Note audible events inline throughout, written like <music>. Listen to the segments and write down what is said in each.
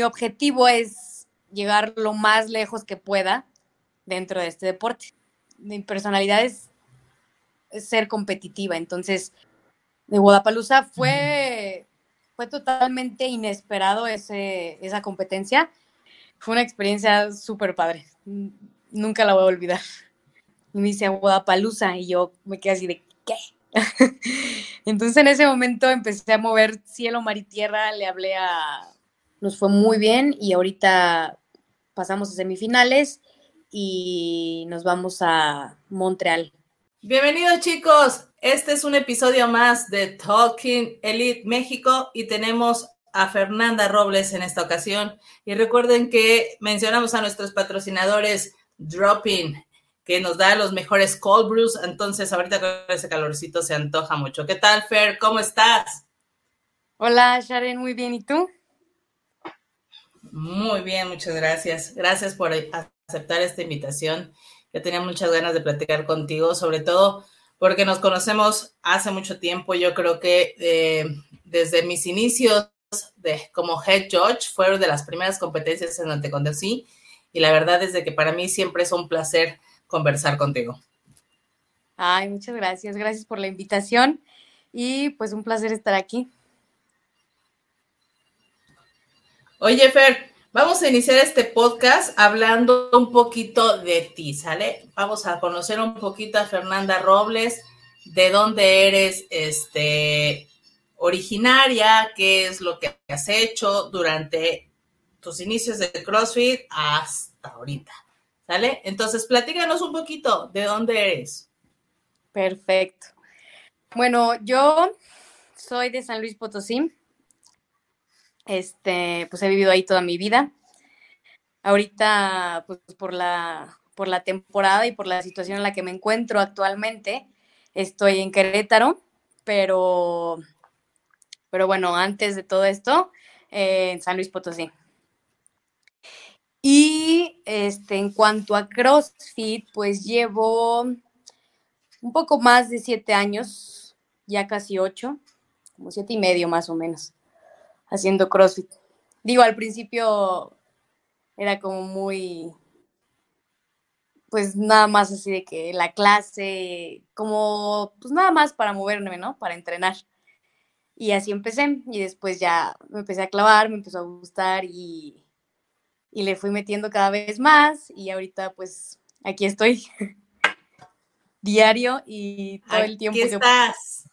mi objetivo es llegar lo más lejos que pueda dentro de este deporte. Mi personalidad es, ser competitiva, entonces de Guadalajara fue, fue totalmente inesperado ese, esa competencia. Fue una experiencia súper padre, nunca la voy a olvidar. Y me dice Guadalajara y yo me quedé así de, ¿qué? <laughs> Entonces en ese momento empecé a mover cielo, mar y tierra, le hablé a... Nos fue muy bien y ahorita pasamos a semifinales y nos vamos a Montreal. Bienvenidos chicos, este es un episodio más de Talking Elite México y tenemos a Fernanda Robles en esta ocasión. Y recuerden que mencionamos a nuestros patrocinadores Dropping, que nos da los mejores cold brews. Entonces, ahorita con ese calorcito se antoja mucho. ¿Qué tal, Fer? ¿Cómo estás? Hola, Sharon, muy bien. ¿Y tú? Muy bien, muchas gracias. Gracias por aceptar esta invitación. Yo tenía muchas ganas de platicar contigo, sobre todo porque nos conocemos hace mucho tiempo. Yo creo que eh, desde mis inicios de, como head judge fueron de las primeras competencias en donde te y la verdad es de que para mí siempre es un placer conversar contigo. Ay, muchas gracias. Gracias por la invitación y pues un placer estar aquí. Oye, Fer, vamos a iniciar este podcast hablando un poquito de ti, ¿sale? Vamos a conocer un poquito a Fernanda Robles, de dónde eres este, originaria, qué es lo que has hecho durante tus inicios de CrossFit hasta ahorita. ¿Sale? Entonces, platícanos un poquito de dónde eres. Perfecto. Bueno, yo soy de San Luis Potosí. Este, pues he vivido ahí toda mi vida. Ahorita, pues por la, por la temporada y por la situación en la que me encuentro actualmente, estoy en Querétaro, pero, pero bueno, antes de todo esto, eh, en San Luis Potosí. Y este, en cuanto a CrossFit, pues llevo un poco más de siete años, ya casi ocho, como siete y medio más o menos, haciendo CrossFit. Digo, al principio era como muy, pues nada más así de que la clase, como, pues nada más para moverme, ¿no? Para entrenar. Y así empecé y después ya me empecé a clavar, me empezó a gustar y y le fui metiendo cada vez más y ahorita pues aquí estoy <laughs> diario y todo el tiempo. Aquí estás.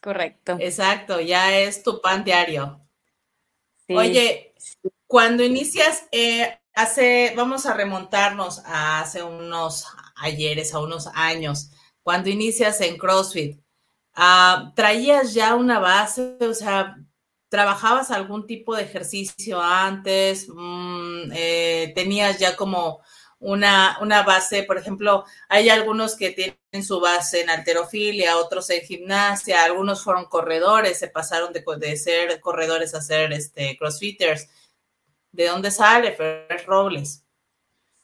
Correcto. Exacto, ya es tu pan diario. Oye, cuando inicias, eh, hace, vamos a remontarnos a hace unos ayeres, a unos años, cuando inicias en CrossFit, ah, ¿traías ya una base? O sea, ¿Trabajabas algún tipo de ejercicio antes? Mm, eh, ¿Tenías ya como una, una, base? Por ejemplo, hay algunos que tienen su base en alterofilia, otros en gimnasia, algunos fueron corredores, se pasaron de, de ser corredores a ser este, crossfitters. ¿De dónde sale Fer Robles?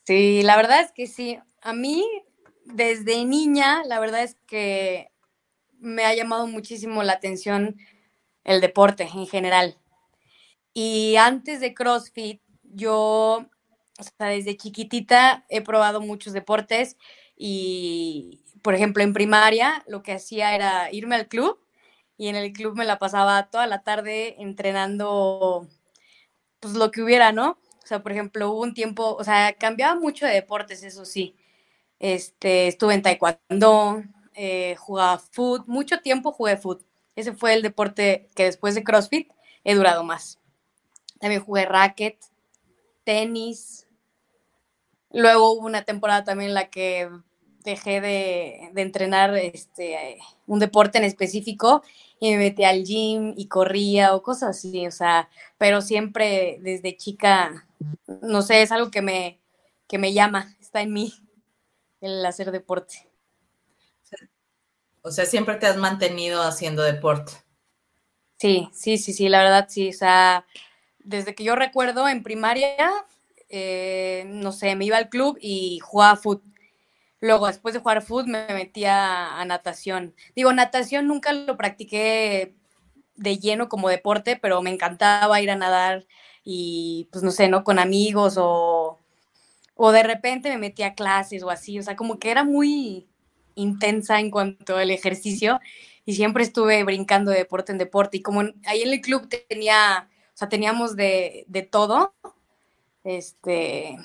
Sí, la verdad es que sí. A mí, desde niña, la verdad es que me ha llamado muchísimo la atención el deporte en general. Y antes de CrossFit, yo, o sea, desde chiquitita he probado muchos deportes y, por ejemplo, en primaria lo que hacía era irme al club y en el club me la pasaba toda la tarde entrenando pues lo que hubiera, ¿no? O sea, por ejemplo, hubo un tiempo, o sea, cambiaba mucho de deportes, eso sí. Este, estuve en taekwondo, eh, jugaba foot, mucho tiempo jugué foot. Ese fue el deporte que después de CrossFit he durado más. También jugué racket, tenis. Luego hubo una temporada también en la que dejé de, entrenar este, un deporte en específico y me metí al gym y corría o cosas así, o sea, pero siempre desde chica, no sé, es algo que me, que me llama, está en mí el hacer deporte. O sea, siempre te has mantenido haciendo deporte. Sí, sí, sí, sí, la verdad sí. O sea, desde que yo recuerdo en primaria, eh, no sé, me iba al club y jugaba fútbol. Luego, después de jugar fútbol, me metía a natación. Digo, natación nunca lo practiqué de lleno como deporte, pero me encantaba ir a nadar y pues no sé, ¿no? Con amigos o, o de repente me metía a clases o así, o sea, como que era muy intensa en cuanto al ejercicio y siempre estuve brincando de deporte en deporte y como ahí en el club tenía, o sea, teníamos de, de todo, este,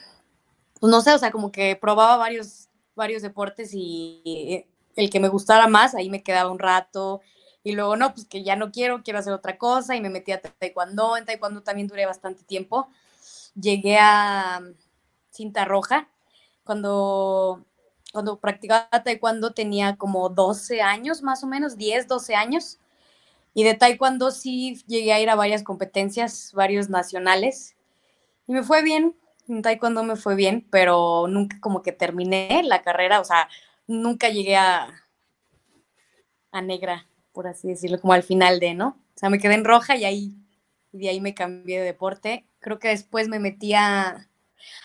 pues no sé, o sea, como que probaba varios, varios deportes y el que me gustara más, ahí me quedaba un rato y luego, no, pues que ya no quiero, quiero hacer otra cosa y me metí a taekwondo. En taekwondo también duré bastante tiempo. Llegué a cinta roja. Cuando, cuando practicaba taekwondo tenía como 12 años, más o menos, 10, 12 años. Y de taekwondo sí llegué a ir a varias competencias, varios nacionales. Y me fue bien, en taekwondo me fue bien, pero nunca como que terminé la carrera, o sea, nunca llegué a, a negra por así decirlo, como al final de, ¿no? O sea, me quedé en roja y ahí, de ahí me cambié de deporte. Creo que después me metí a...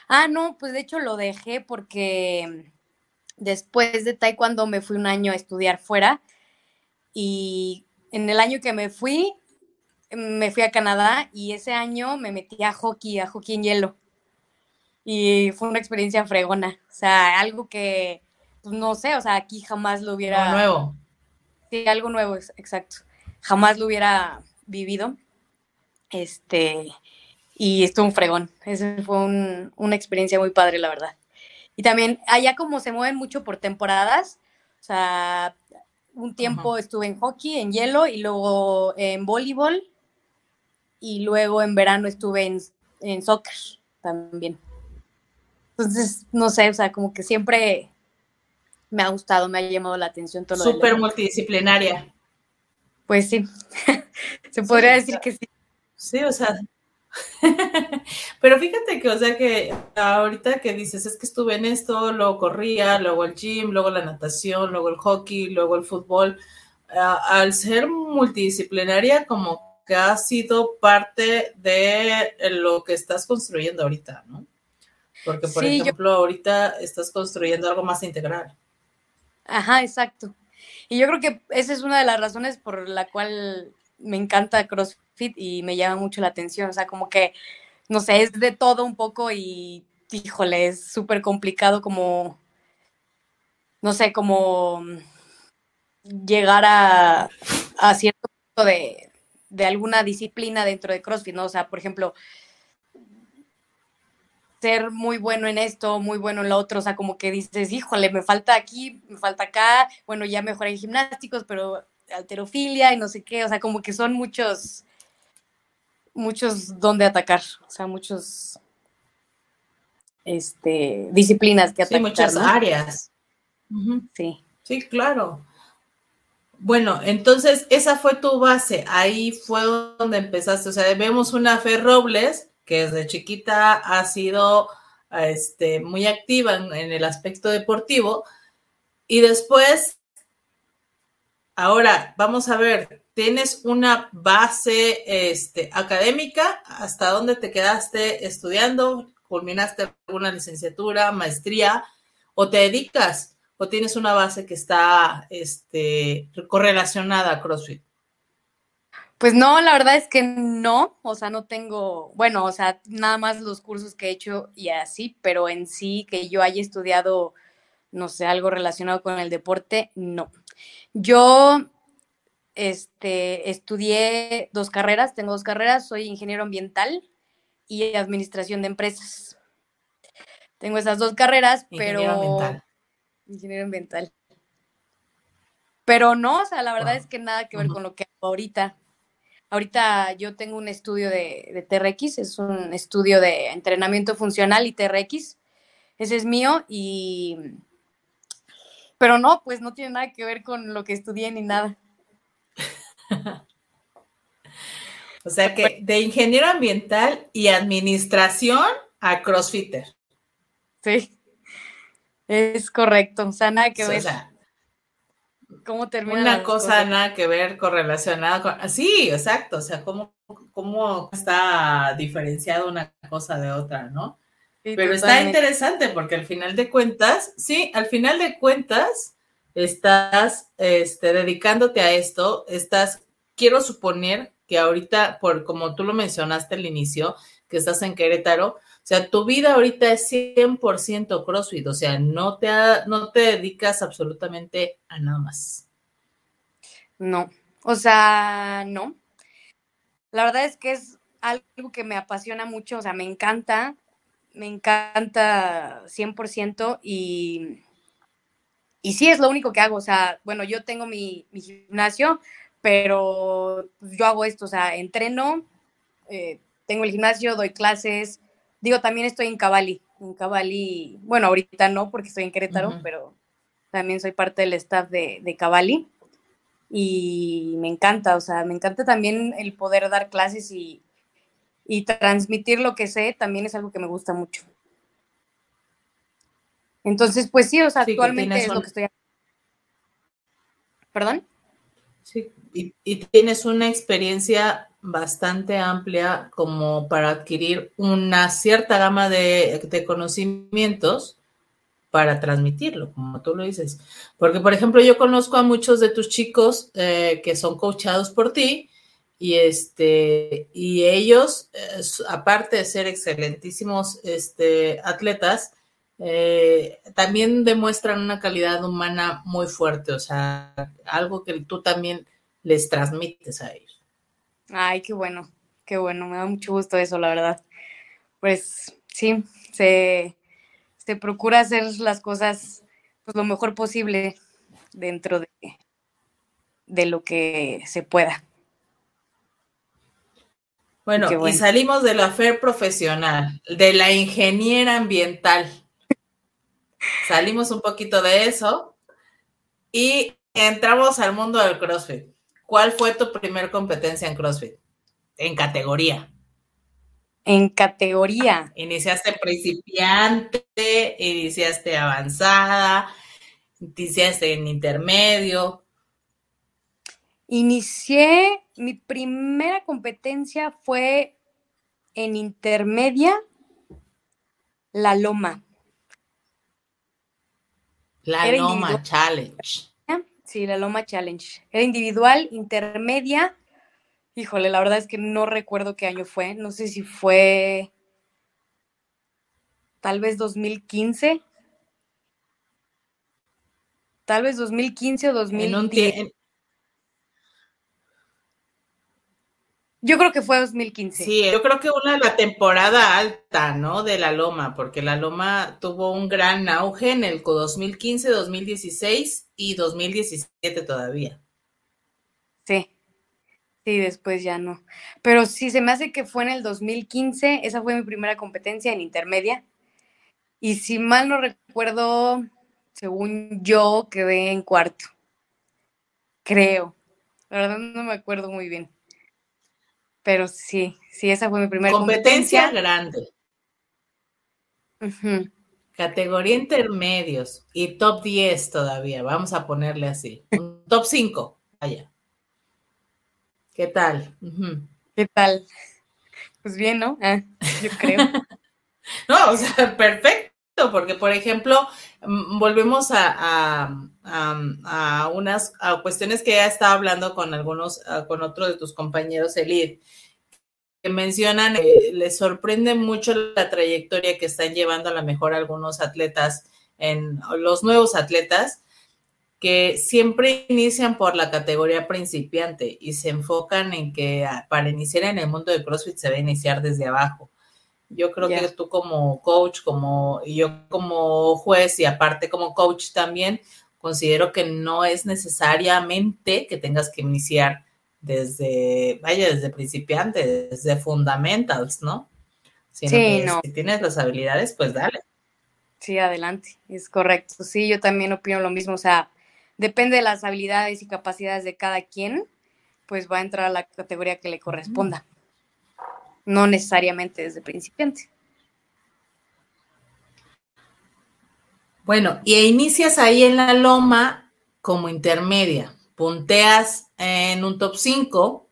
Ah, no, pues de hecho lo dejé porque después de taekwondo me fui un año a estudiar fuera y en el año que me fui, me fui a Canadá y ese año me metí a hockey, a hockey en hielo. Y fue una experiencia fregona, o sea, algo que, pues no sé, o sea, aquí jamás lo hubiera... nuevo Sí, algo nuevo, exacto. Jamás lo hubiera vivido. Este, y estuvo un fregón. Esa fue una experiencia muy padre, la verdad. Y también, allá como se mueven mucho por temporadas, o sea, un tiempo estuve en hockey, en hielo, y luego en voleibol, y luego en verano estuve en, en soccer también. Entonces, no sé, o sea, como que siempre me ha gustado, me ha llamado la atención todo lo Súper multidisciplinaria. Pues sí, <laughs> se podría decir que sí. Sí, o sea, <laughs> pero fíjate que, o sea, que ahorita que dices, es que estuve en esto, luego corría, luego el gym, luego la natación, luego el hockey, luego el fútbol, al ser multidisciplinaria, como que ha sido parte de lo que estás construyendo ahorita, ¿no? Porque, por ejemplo, ahorita estás construyendo algo más integral. Ajá, exacto. Y yo creo que esa es una de las razones por la cual me encanta CrossFit y me llama mucho la atención. O sea, como que, no sé, es de todo un poco y, híjole, es súper complicado como, no sé, como llegar a, a cierto punto de, de alguna disciplina dentro de CrossFit, ¿no? O sea, por ejemplo, ser muy bueno en esto, muy bueno en lo otro, o sea, como que dices, híjole, me falta aquí, me falta acá, bueno, ya mejoré en gimnásticos, pero alterofilia y no sé qué, o sea, como que son muchos, muchos donde atacar, o sea, muchos, este, disciplinas que atacar. Sí, muchas áreas. Sí. Sí, claro. Bueno, entonces esa fue tu base, ahí fue donde empezaste, o sea, vemos una Fe Robles que desde chiquita ha sido este, muy activa en, el aspecto deportivo. Y después, ahora vamos a ver, ¿tienes una base este, académica? ¿Hasta dónde te quedaste estudiando? ¿Culminaste alguna licenciatura, maestría? ¿O te dedicas? ¿O tienes una base que está este, correlacionada a CrossFit? Pues no, la verdad es que no, o sea, no tengo, bueno, o sea, nada más los cursos que he hecho y así, pero en sí que yo haya estudiado, no sé, algo relacionado con el deporte, no. Yo, este, estudié dos carreras, tengo dos carreras, soy ingeniero ambiental y administración de empresas. Tengo esas dos carreras, pero... Ambiental. Ingeniero ambiental. Pero no, o sea, la verdad es que nada que ver con lo que hago ahorita. Ahorita yo tengo un estudio de, TRX, es un estudio de entrenamiento funcional y TRX. Ese es mío y... Pero no, pues no tiene nada que ver con lo que estudié ni nada. <laughs> o sea que de ingeniero ambiental y administración a crossfitter. Sí, es correcto, o sea, nada que ver. ¿Cómo termina? Una cosa nada que ver correlacionada con... Sí, exacto, o sea, cómo, cómo está diferenciada una cosa de otra, ¿no? Pero está interesante porque al final de cuentas, sí, al final de cuentas, estás este, dedicándote a esto, estás quiero suponer que ahorita, por como tú lo mencionaste al inicio, que estás en Querétaro, sea, tu vida ahorita es 100% CrossFit, o sea, no te, no te dedicas absolutamente a nada más. No, o sea, no. La verdad es que es algo que me apasiona mucho, o sea, me encanta, me encanta 100% y, y sí es lo único que hago, o sea, bueno, yo tengo mi, gimnasio, pero yo hago esto, o sea, entreno, eh, tengo el gimnasio, doy clases, digo, también estoy en Cavalli, en Cavalli, bueno, ahorita no porque estoy en Querétaro, pero también soy parte del staff de, de Cavalli y me encanta, o sea, me encanta también el poder dar clases y, y transmitir lo que sé también es algo que me gusta mucho. Entonces, pues sí, o sea, actualmente es lo que estoy. ¿Perdón? Sí, y, y, tienes una experiencia bastante amplia como para adquirir una cierta gama de, conocimientos para transmitirlo, como tú lo dices. Porque, por ejemplo, yo conozco a muchos de tus chicos eh, que son coachados por ti y este y ellos, eh, aparte de ser excelentísimos este, atletas, eh, también demuestran una calidad humana muy fuerte, o sea, algo que tú también les transmites a ellos. Ay, qué bueno, qué bueno, me da mucho gusto eso, la verdad. Pues sí, se, se procura hacer las cosas pues, lo mejor posible dentro de, de lo que se pueda. Bueno, y salimos de la FER profesional, de la ingeniera ambiental. Salimos un poquito de eso y entramos al mundo del CrossFit. ¿Cuál fue tu primer competencia en CrossFit? En categoría. En categoría. Iniciaste principiante, iniciaste avanzada, iniciaste en intermedio. Inicié, mi primera competencia fue en intermedia, la Loma. La Loma Challenge. Sí, la Loma Challenge. Era individual, intermedia. Híjole, la verdad es que no recuerdo qué año fue. No sé si fue tal vez 2015. Tal vez 2015 o 2010. Yo creo que fue 2015. Sí, yo creo que una de la temporada alta, ¿no? De la Loma, porque la Loma tuvo un gran auge en el 2015, 2016 y 2017 todavía. Sí, sí, después ya no. Pero sí, se me hace que fue en el 2015, esa fue mi primera competencia en intermedia. Y si mal no recuerdo, según yo, quedé en cuarto. Creo. La verdad no me acuerdo muy bien. Pero sí, sí, esa fue mi primera competencia. grande. Categoría intermedios y top 10 todavía, vamos a ponerle así. <laughs> top 5, vaya. ¿Qué tal? ¿Qué tal? Pues bien, ¿no? Ah, yo creo. <laughs> no, o sea, perfecto, porque por ejemplo, mm, volvemos a, a, unas cuestiones que ya estaba hablando con algunos, con otro de tus compañeros, Elid, que mencionan, eh, les sorprende mucho la trayectoria que están llevando a lo mejor algunos atletas, en los nuevos atletas, que siempre inician por la categoría principiante y se enfocan en que ah, para iniciar en el mundo de CrossFit se debe iniciar desde abajo. Yo creo que tú como coach, como y yo como juez y aparte como coach también, considero que no es necesariamente que tengas que iniciar desde, vaya, desde principiante, desde fundamentals, ¿no? sí, no. Si tienes las habilidades, pues dale. Sí, adelante, es correcto. Sí, yo también opino lo mismo, o sea, depende de las habilidades y capacidades de cada quien, pues va a entrar a la categoría que le corresponda. No necesariamente desde principiante. Bueno, y inicias ahí en la loma como intermedia, punteas en un top 5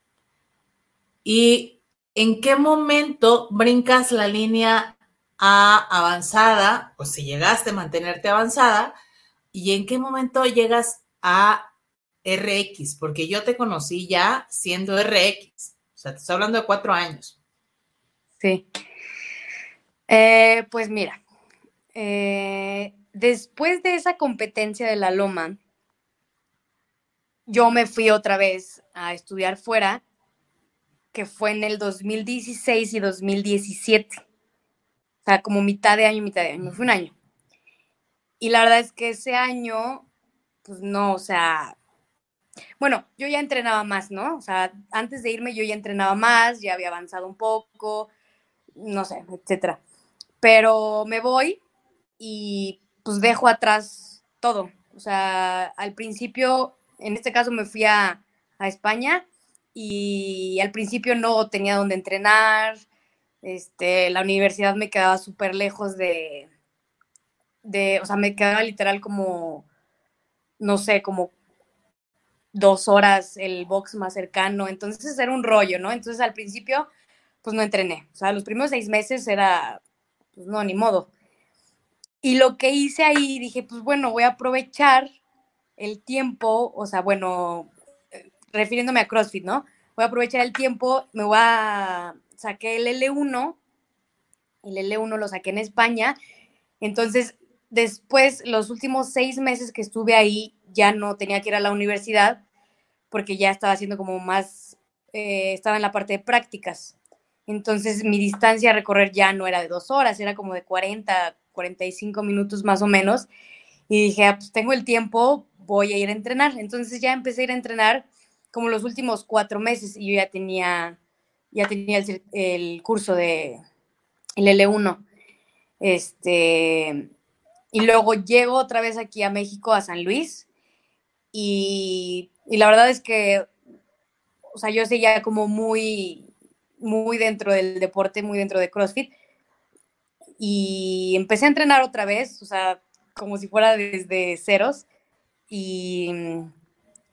y en qué momento brincas la línea a avanzada, o si llegaste a mantenerte avanzada, y en qué momento llegas a RX? Porque yo te conocí ya siendo RX. O sea, te estoy hablando de cuatro años. Sí. Eh, pues mira, eh, después de esa competencia de la Loma, yo me fui otra vez a estudiar fuera, que fue en el 2016 y 2017. O sea, como mitad de año, mitad de año. Fue un año. Y la verdad es que ese año, pues no, o sea, bueno, yo ya entrenaba más, ¿no? O sea, antes de irme yo ya entrenaba más, ya había avanzado un poco, no sé, etcétera. Pero me voy y pues dejo atrás todo. O sea, al principio, en este caso me fui a, España y al principio no tenía donde entrenar. Este, la universidad me quedaba súper lejos de, de, o sea, me quedaba literal como, no sé, como dos horas el box más cercano, entonces era un rollo, ¿no? Entonces al principio, pues no entrené, o sea, los primeros seis meses era, pues no, ni modo. Y lo que hice ahí, dije, pues bueno, voy a aprovechar el tiempo, o sea, bueno, eh, refiriéndome a CrossFit, ¿no? Voy a aprovechar el tiempo, me voy a, saqué el L1, el L1 lo saqué en España, entonces Después, los últimos seis meses que estuve ahí, ya no tenía que ir a la universidad porque ya estaba haciendo como más, eh, estaba en la parte de prácticas. Entonces, mi distancia a recorrer ya no era de dos horas, era como de 40, 45 minutos más o menos. Y dije, ah, pues tengo el tiempo, voy a ir a entrenar. Entonces ya empecé a ir a entrenar como los últimos cuatro meses y yo ya tenía, ya tenía el, el curso de el L1. Este, y luego llego otra vez aquí a México, a San Luis, y, la verdad es que, o sea, yo seguía como muy, muy dentro del deporte, muy dentro de CrossFit, y empecé a entrenar otra vez, o sea, como si fuera desde ceros, y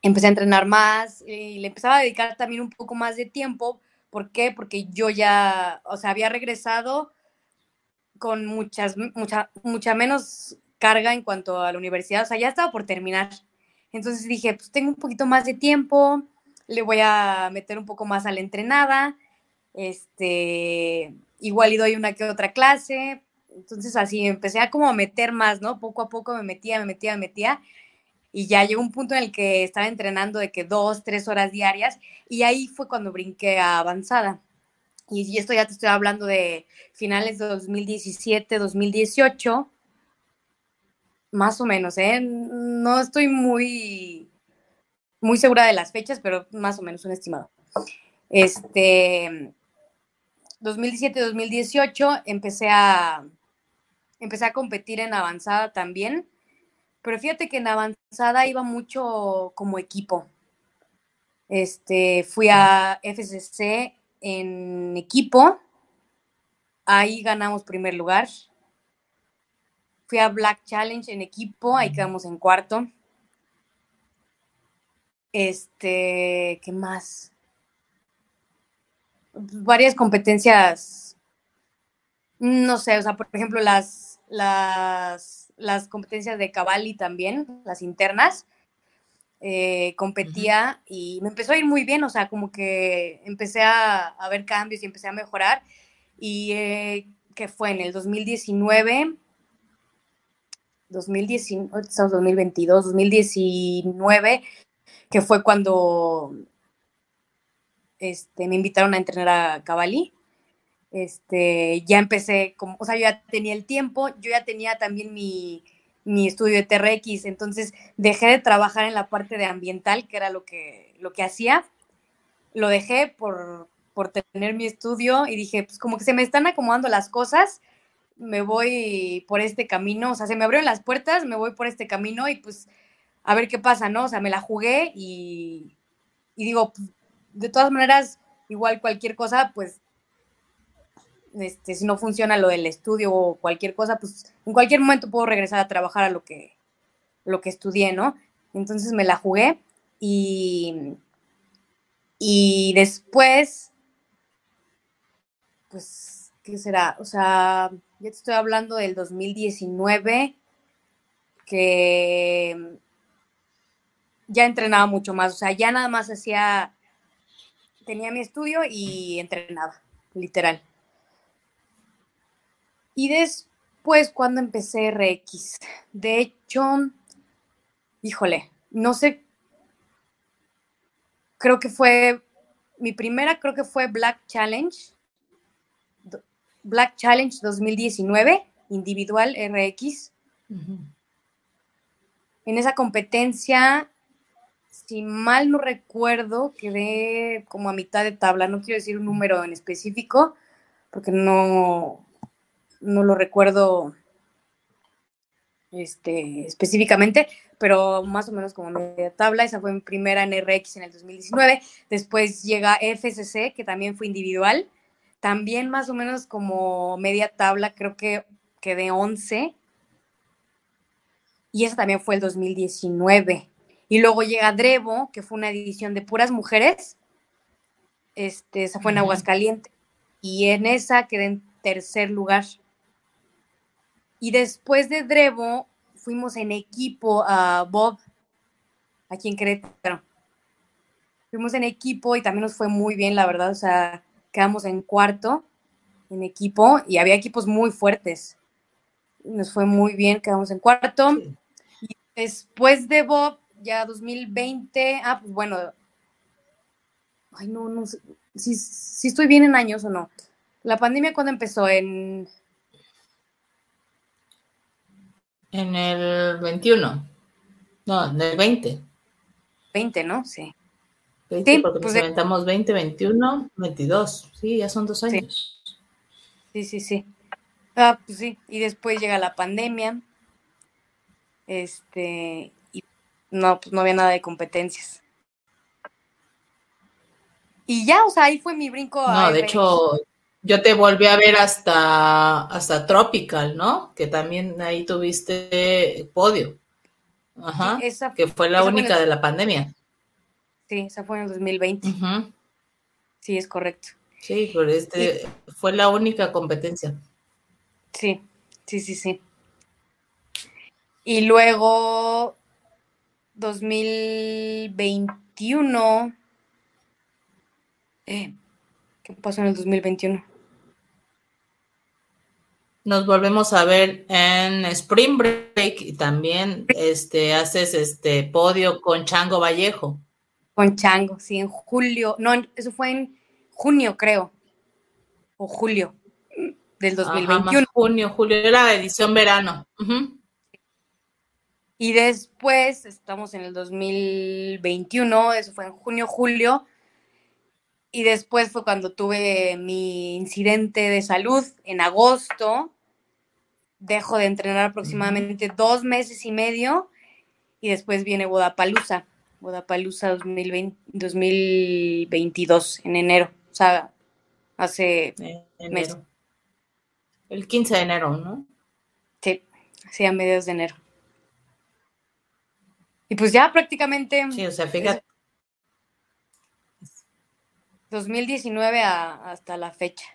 empecé a entrenar más, y le empezaba a dedicar también un poco más de tiempo, ¿por qué? Porque yo ya, o sea, había regresado con muchas, mucha, mucha menos carga en cuanto a la universidad, o sea, ya estaba por terminar. Entonces dije, pues tengo un poquito más de tiempo, le voy a meter un poco más a la entrenada, este, igual y doy una que otra clase. Entonces así empecé a como meter más, ¿no? Poco a poco me metía, me metía, me metía. Y ya llegó un punto en el que estaba entrenando de que dos, tres horas diarias. Y ahí fue cuando brinqué a avanzada. Y esto ya te estoy hablando de finales de 2017, 2018, más o menos, ¿eh? No estoy muy, muy segura de las fechas, pero más o menos un estimado. Este, 2017-2018 empecé a, empecé a competir en avanzada también, pero fíjate que en avanzada iba mucho como equipo. Este, fui a FCC en equipo. Ahí ganamos primer lugar. Fui a Black Challenge en equipo, ahí quedamos en cuarto. Este, ¿qué más? Varias competencias, no sé, o sea, por ejemplo, las, las, las competencias de Cavalli también, las internas, eh, competía y me empezó a ir muy bien, o sea, como que empecé a, ver cambios y empecé a mejorar. Y eh, que fue en el 2019, 2019, estamos 2022, 2019, que fue cuando este, me invitaron a entrenar a Cavalli. Este, ya empecé, como, o sea, yo ya tenía el tiempo, yo ya tenía también mi, mi estudio de TRX, entonces dejé de trabajar en la parte de ambiental, que era lo que, lo que hacía, lo dejé por, por tener mi estudio y dije, pues como que se me están acomodando las cosas, me voy por este camino, o sea, se me abrieron las puertas, me voy por este camino y pues a ver qué pasa, ¿no? O sea, me la jugué y, y digo, de todas maneras, igual cualquier cosa, pues este, si no funciona lo del estudio o cualquier cosa, pues en cualquier momento puedo regresar a trabajar a lo que, lo que estudié, ¿no? Entonces me la jugué y, y después, pues, ¿qué será? O sea, ya te estoy hablando del 2019, que ya entrenaba mucho más, o sea, ya nada más hacía, tenía mi estudio y entrenaba, literal. Y después, cuando empecé RX, de hecho, híjole, no sé, creo que fue, mi primera creo que fue Black Challenge, Black Challenge 2019, individual RX. En esa competencia, si mal no recuerdo, quedé como a mitad de tabla, no quiero decir un número en específico, porque no, no lo recuerdo este, específicamente, pero más o menos como media tabla. Esa fue mi primera en RX en el 2019. Después llega FCC, que también fue individual. También más o menos como media tabla, creo que quedé 11. Y esa también fue el 2019. Y luego llega Drevo, que fue una edición de puras mujeres. Este, esa fue en Aguascalientes. Y en esa quedé en tercer lugar. Y después de Drevo, fuimos en equipo a Bob, aquí en Querétaro. Fuimos en equipo y también nos fue muy bien, la verdad. O sea, quedamos en cuarto en equipo y había equipos muy fuertes. Nos fue muy bien, quedamos en cuarto. Y después de Bob, ya 2020, ah, pues bueno. Ay, no, no sé si, si estoy bien en años o no. La pandemia, ¿cuándo empezó? En En el 21. No, en el 20. 20, ¿no? Sí. 20, porque pues nos aventamos 20, 21, 22. Sí, ya son dos años. Sí, sí, sí. Ah, pues sí. Y después llega la pandemia. Este. No, pues no había nada de competencias. Y ya, o sea, ahí fue mi brinco. No, de hecho, yo te volví a ver hasta, hasta Tropical, ¿no? Que también ahí tuviste podio. Ajá. que fue la única de la pandemia. Sí, esa fue en el 2020. Sí, es correcto. Sí, pero este fue la única competencia. Sí, sí, sí, sí. Y luego 2021. Eh, ¿Qué pasó en el 2021? Nos volvemos a ver en Spring Break y también este, haces este podio con Chango Vallejo. Con Chango, sí, en julio. No, eso fue en junio, creo. O julio del 2021. junio, julio, era la edición verano. Y después, estamos en el 2021, eso fue en junio, julio. Y después fue cuando tuve mi incidente de salud en agosto. Dejo de entrenar aproximadamente dos meses y medio. Y después viene Bodapalusa. Bodapalusa 2022, en enero. O sea, hace meses. El 15 de enero, ¿no? Sí, sí, a mediados de enero. Y pues ya prácticamente. Sí, o sea, fíjate. 2019 hasta la fecha,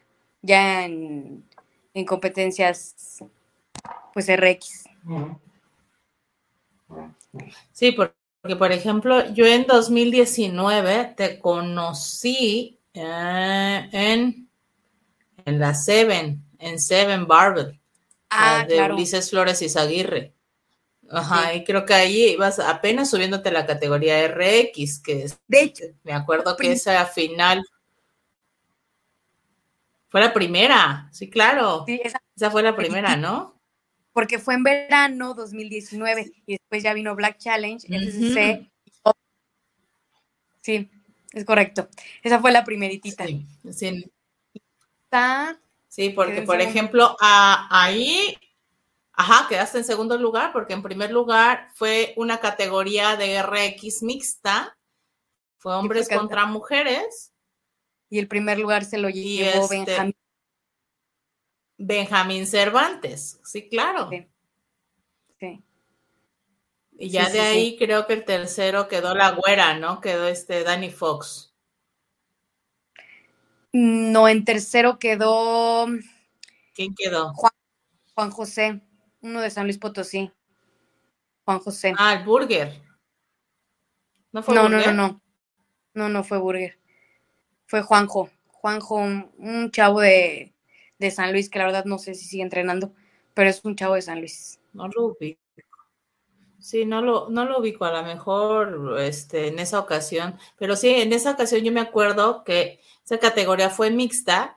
ya en, competencias, pues RX. Sí, porque por ejemplo, yo en 2019 te conocí eh, en, en la Seven, en Seven Barbell, ah, de Ulises Flores y Ajá, y creo que ahí ibas apenas subiéndote la categoría RX, que es, de hecho, me acuerdo que esa final fue la primera, sí, claro. Sí, esa, fue la primera, ¿no? Porque fue en verano 2019 y después ya vino Black Challenge, FCC. Sí, es correcto. Esa fue la primeritita. Sí, sí. sí porque por ejemplo, ahí Ajá, quedaste en segundo lugar porque en primer lugar fue una categoría de RX mixta, fue hombres contra mujeres. Y el primer lugar se lo llevó este, Benjamín. Benjamín Cervantes, sí, claro. Sí. Y ya de ahí creo que el tercero quedó la güera, ¿no? Quedó este Danny Fox. No, en tercero quedó. ¿Quién quedó? Juan José uno de San Luis Potosí, Juan José. Ah, el Burger. ¿No fue no, No, no, no. No, no fue Burger. Fue Juanjo. Juanjo, un, chavo de, de, San Luis, que la verdad no sé si sigue entrenando, pero es un chavo de San Luis. No lo ubico. Sí, no lo, no lo ubico, a lo mejor este, en esa ocasión, pero sí, en esa ocasión yo me acuerdo que esa categoría fue mixta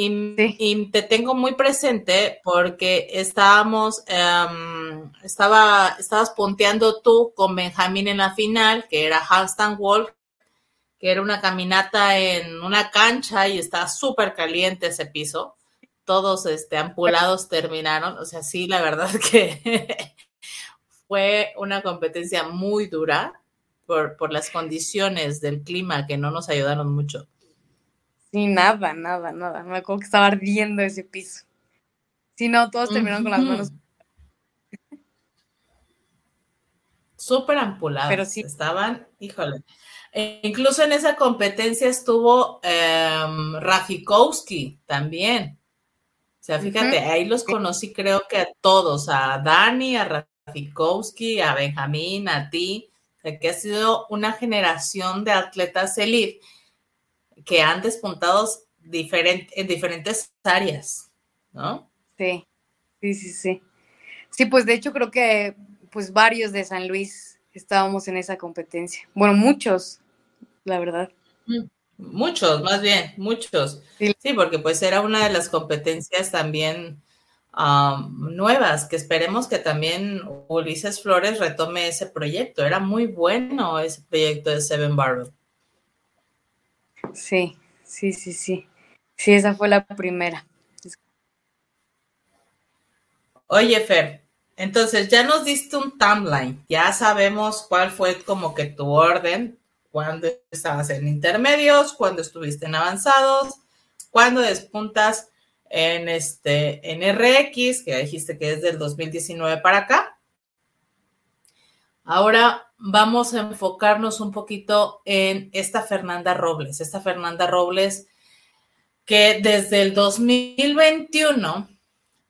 y, te tengo muy presente porque estábamos, em, estaba, estabas punteando tú con Benjamín en la final, que era Handstand Walk, que era una caminata en una cancha y estaba súper caliente ese piso. Todos este, ampulados terminaron. O sea, sí, la verdad <laughs> que fue una competencia muy dura por, por las condiciones del clima que no nos ayudaron mucho. Sí, nada, nada, nada. Me acuerdo que estaba ardiendo ese piso. Sí, no, todos terminaron con las manos. Súper ampulados. Pero sí. Estaban, híjole. E incluso en esa competencia estuvo um, Rafikowski también. O sea, fíjate, ahí los conocí creo que a todos, a Dani, a Rafikowski, a Benjamín, a ti, que ha sido una generación de atletas elite que han despuntado en diferentes áreas, ¿no? Sí, sí, sí, sí. Sí, pues de hecho creo que pues varios de San Luis estábamos en esa competencia. Bueno, muchos, la verdad. Mm, muchos, más bien, muchos. Sí, porque pues era una de las competencias también um, nuevas, que esperemos que también Ulises Flores retome ese proyecto. Era muy bueno ese proyecto de Seven Barrel. Sí, sí, sí, sí. Sí, esa fue la primera. Oye, Fer, entonces ya nos diste un timeline, ya sabemos cuál fue como que tu orden, cuando estabas en intermedios, cuando estuviste en avanzados, cuando despuntas en este en RX, que dijiste que es del 2019 para acá. Ahora vamos a enfocarnos un poquito en esta Fernanda Robles, esta Fernanda Robles que desde el 2021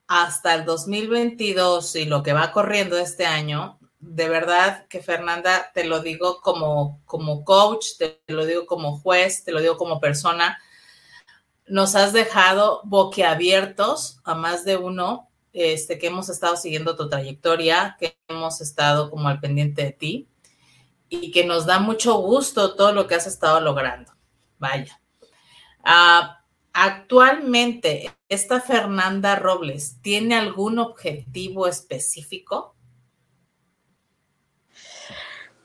hasta el 2022 y lo que va corriendo este año, de verdad que Fernanda, te lo digo como, como coach, te lo digo como juez, te lo digo como persona, nos has dejado boquiabiertos a más de uno este, que hemos estado siguiendo tu trayectoria, que hemos estado como al pendiente de ti y que nos da mucho gusto todo lo que has estado logrando. Vaya. Ah, actualmente, ¿esta Fernanda Robles tiene algún objetivo específico?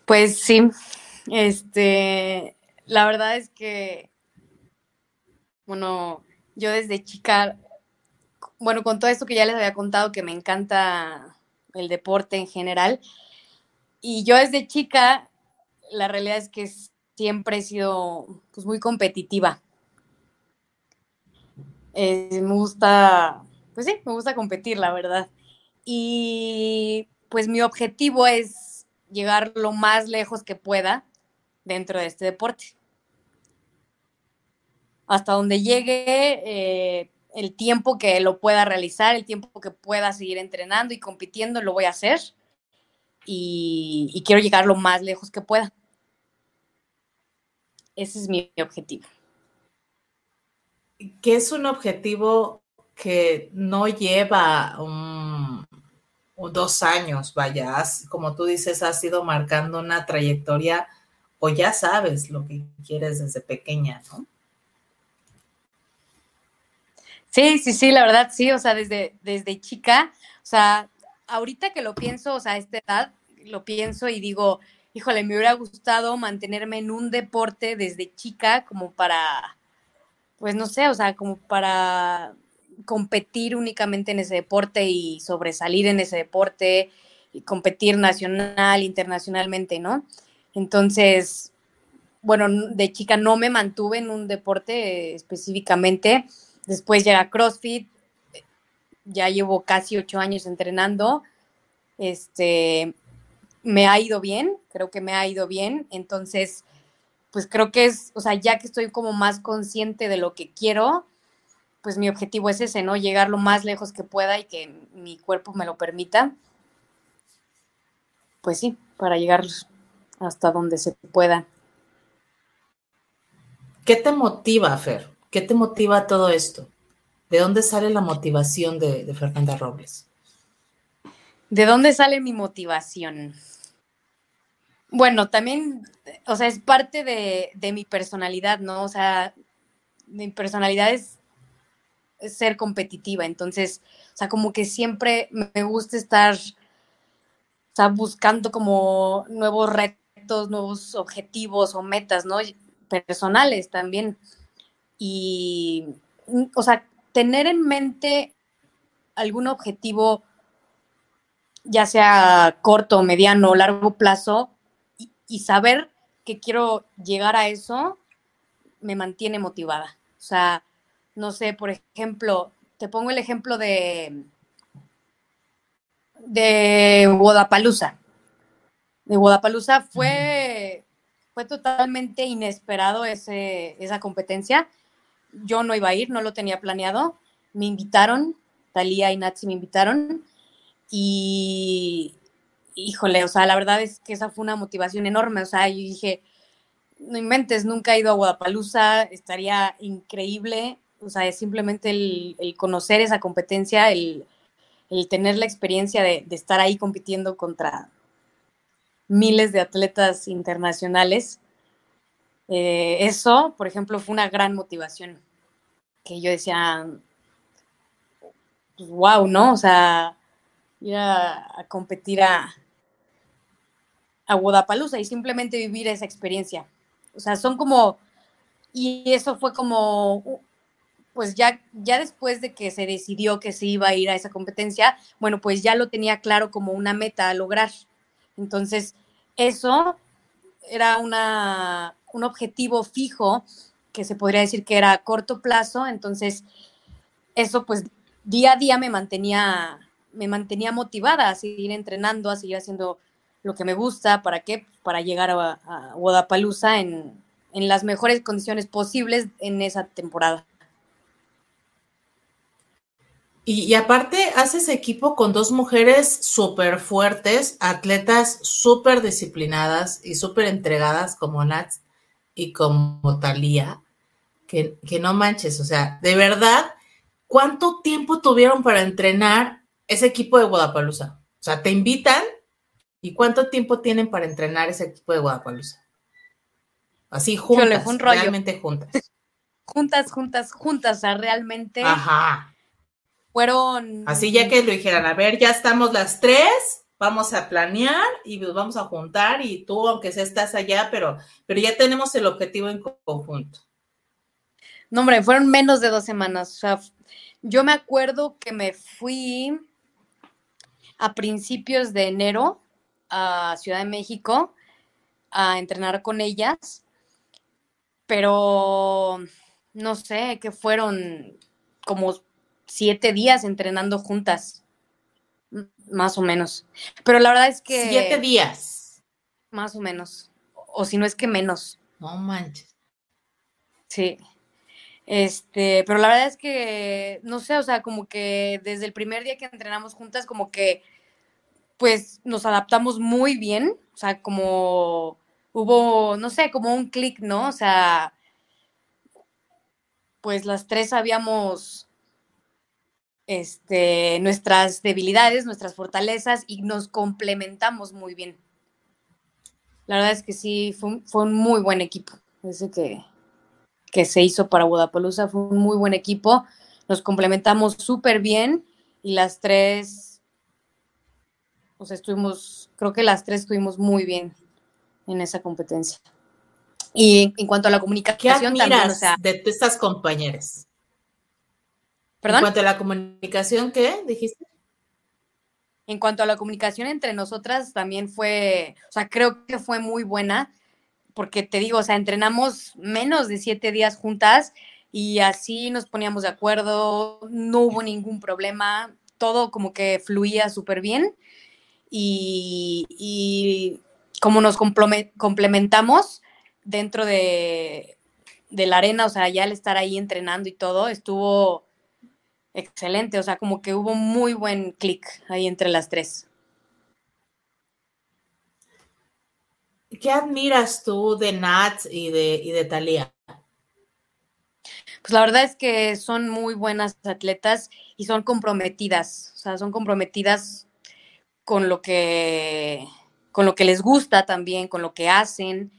Pues sí, este, la verdad es que, bueno, yo desde chica, bueno, con todo esto que ya les había contado, que me encanta el deporte en general, y yo desde chica la realidad es que siempre he sido pues, muy competitiva. Eh, me gusta, pues sí, me gusta competir, la verdad. Y pues mi objetivo es llegar lo más lejos que pueda dentro de este deporte. Hasta donde llegue eh, el tiempo que lo pueda realizar, el tiempo que pueda seguir entrenando y compitiendo, lo voy a hacer. Y quiero llegar lo más lejos que pueda. Ese es mi objetivo. ¿Qué es un objetivo que no lleva dos años, vaya, como tú dices, has ido marcando una trayectoria o ya sabes lo que quieres desde pequeña, ¿no? Sí, sí, sí, la verdad, sí, o sea, desde, desde chica, o sea, ahorita que lo pienso, o sea, a esta edad, lo pienso y digo, híjole, me hubiera gustado mantenerme en un deporte desde chica como para, pues no sé, o sea, como para competir únicamente en ese deporte y sobresalir en ese deporte y competir nacional, internacionalmente, ¿no? Entonces, bueno, de chica no me mantuve en un deporte específicamente. Después llega CrossFit, ya llevo casi ocho años entrenando. Este, me ha ido bien, creo que me ha ido bien, entonces, pues creo que es, o sea, ya que estoy como más consciente de lo que quiero, pues mi objetivo es ese, ¿no? Llegar lo más lejos que pueda y que mi cuerpo me lo permita. Pues sí, para llegar hasta donde se pueda. ¿Qué te motiva, Fer? ¿Qué te motiva todo esto? ¿De dónde sale la motivación de, Fernanda Robles? ¿De dónde sale mi motivación? Bueno, también, o sea, es parte de, mi personalidad, ¿no? O sea, mi personalidad es ser competitiva, entonces, o sea, como que siempre me gusta estar, o buscando como nuevos retos, nuevos objetivos o metas, ¿no? Personales también. Y, o sea, tener en mente algún objetivo, ya sea corto, mediano o largo plazo, y saber que quiero llegar a eso, me mantiene motivada. O sea, no sé, por ejemplo, te pongo el ejemplo de de Wodapalooza. De Wodapalooza fue, fue totalmente inesperado ese, esa competencia. Yo no iba a ir, no lo tenía planeado. Me invitaron, Talía y Natsi me invitaron. Y, híjole, o sea, la verdad es que esa fue una motivación enorme. O sea, yo dije, no inventes, nunca he ido a Guadalajara, estaría increíble o sea, es simplemente el, conocer esa competencia, el, tener la experiencia de, estar ahí compitiendo contra miles de atletas internacionales. Eh, eso, por ejemplo, fue una gran motivación, que yo decía, pues, wow, ¿no? O sea, ir a, competir a, a Wodapalooza y simplemente vivir esa experiencia. O sea, son como, y eso fue como pues ya, ya después de que se decidió que se iba a ir a esa competencia, bueno, pues ya lo tenía claro como una meta a lograr. Entonces, eso era una, un objetivo fijo que se podría decir que era a corto plazo, entonces eso pues día a día me mantenía, me mantenía motivada a seguir entrenando, a seguir haciendo lo que me gusta, ¿para qué? Para llegar a, a en, en las mejores condiciones posibles en esa temporada. Y, aparte, haces equipo con dos mujeres súper fuertes, atletas súper disciplinadas y súper entregadas como Nats y como Talía, que, que no manches, o sea, de verdad, ¿cuánto tiempo tuvieron para entrenar ese equipo de Guadalajara? O sea, te invitan y ¿cuánto tiempo tienen para entrenar ese equipo de Guadalajara? Así juntas, realmente juntas. <laughs> Juntas, juntas, juntas, o sea, realmente. Ajá fueron... Así ya que lo dijeran, a ver, ya estamos las tres, vamos a planear y nos vamos a juntar y tú, aunque sea, estás allá, pero, pero ya tenemos el objetivo en conjunto. No, hombre, fueron menos de dos semanas. O sea, yo me acuerdo que me fui a principios de enero a Ciudad de México a entrenar con ellas, pero no sé, que fueron como siete días entrenando juntas, más o menos. Pero la verdad es que... Siete días. Más o menos. O si no es que menos. No manches. Sí. Este, pero la verdad es que, no sé, o sea, como que desde el primer día que entrenamos juntas, como que, pues nos adaptamos muy bien, o sea, como hubo, no sé, como un clic, ¿no? O sea, pues las tres habíamos este, nuestras debilidades, nuestras fortalezas y nos complementamos muy bien. La verdad es que sí, fue, un muy buen equipo. Ese que, que se hizo para Budapalooza fue un muy buen equipo. Nos complementamos súper bien y las tres, o sea, estuvimos, creo que las tres estuvimos muy bien en esa competencia. Y en cuanto a la comunicación también, o sea, de estas compañeras. En cuanto a la comunicación, ¿qué dijiste? En cuanto a la comunicación entre nosotras, también fue, o sea, creo que fue muy buena, porque te digo, o sea, entrenamos menos de siete días juntas y así nos poníamos de acuerdo, no hubo ningún problema, todo como que fluía súper bien y, y, como nos complementamos dentro de, de la arena, o sea, ya al estar ahí entrenando y todo, estuvo excelente, o sea, como que hubo muy buen clic ahí entre las tres. ¿qué admiras tú de Nat y de, y de Thalía? Pues la verdad es que son muy buenas atletas y son comprometidas, o sea, son comprometidas con lo que, con lo que les gusta también, con lo que hacen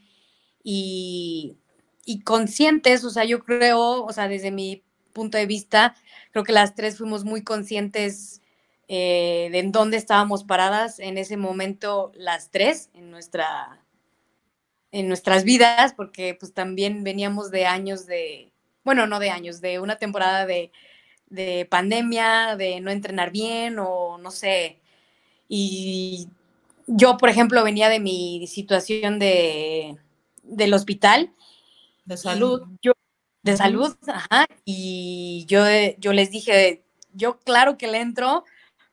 y, y conscientes, o sea, yo creo, o sea, desde mi punto de vista, creo que las tres fuimos muy conscientes eh, de en dónde estábamos paradas en ese momento las tres en nuestra en nuestras vidas porque pues también veníamos de años de bueno no de años de una temporada de, de pandemia de no entrenar bien o no sé. Y yo por ejemplo venía de mi situación de del hospital. De salud. yo de salud ajá y yo yo les dije yo claro que le entro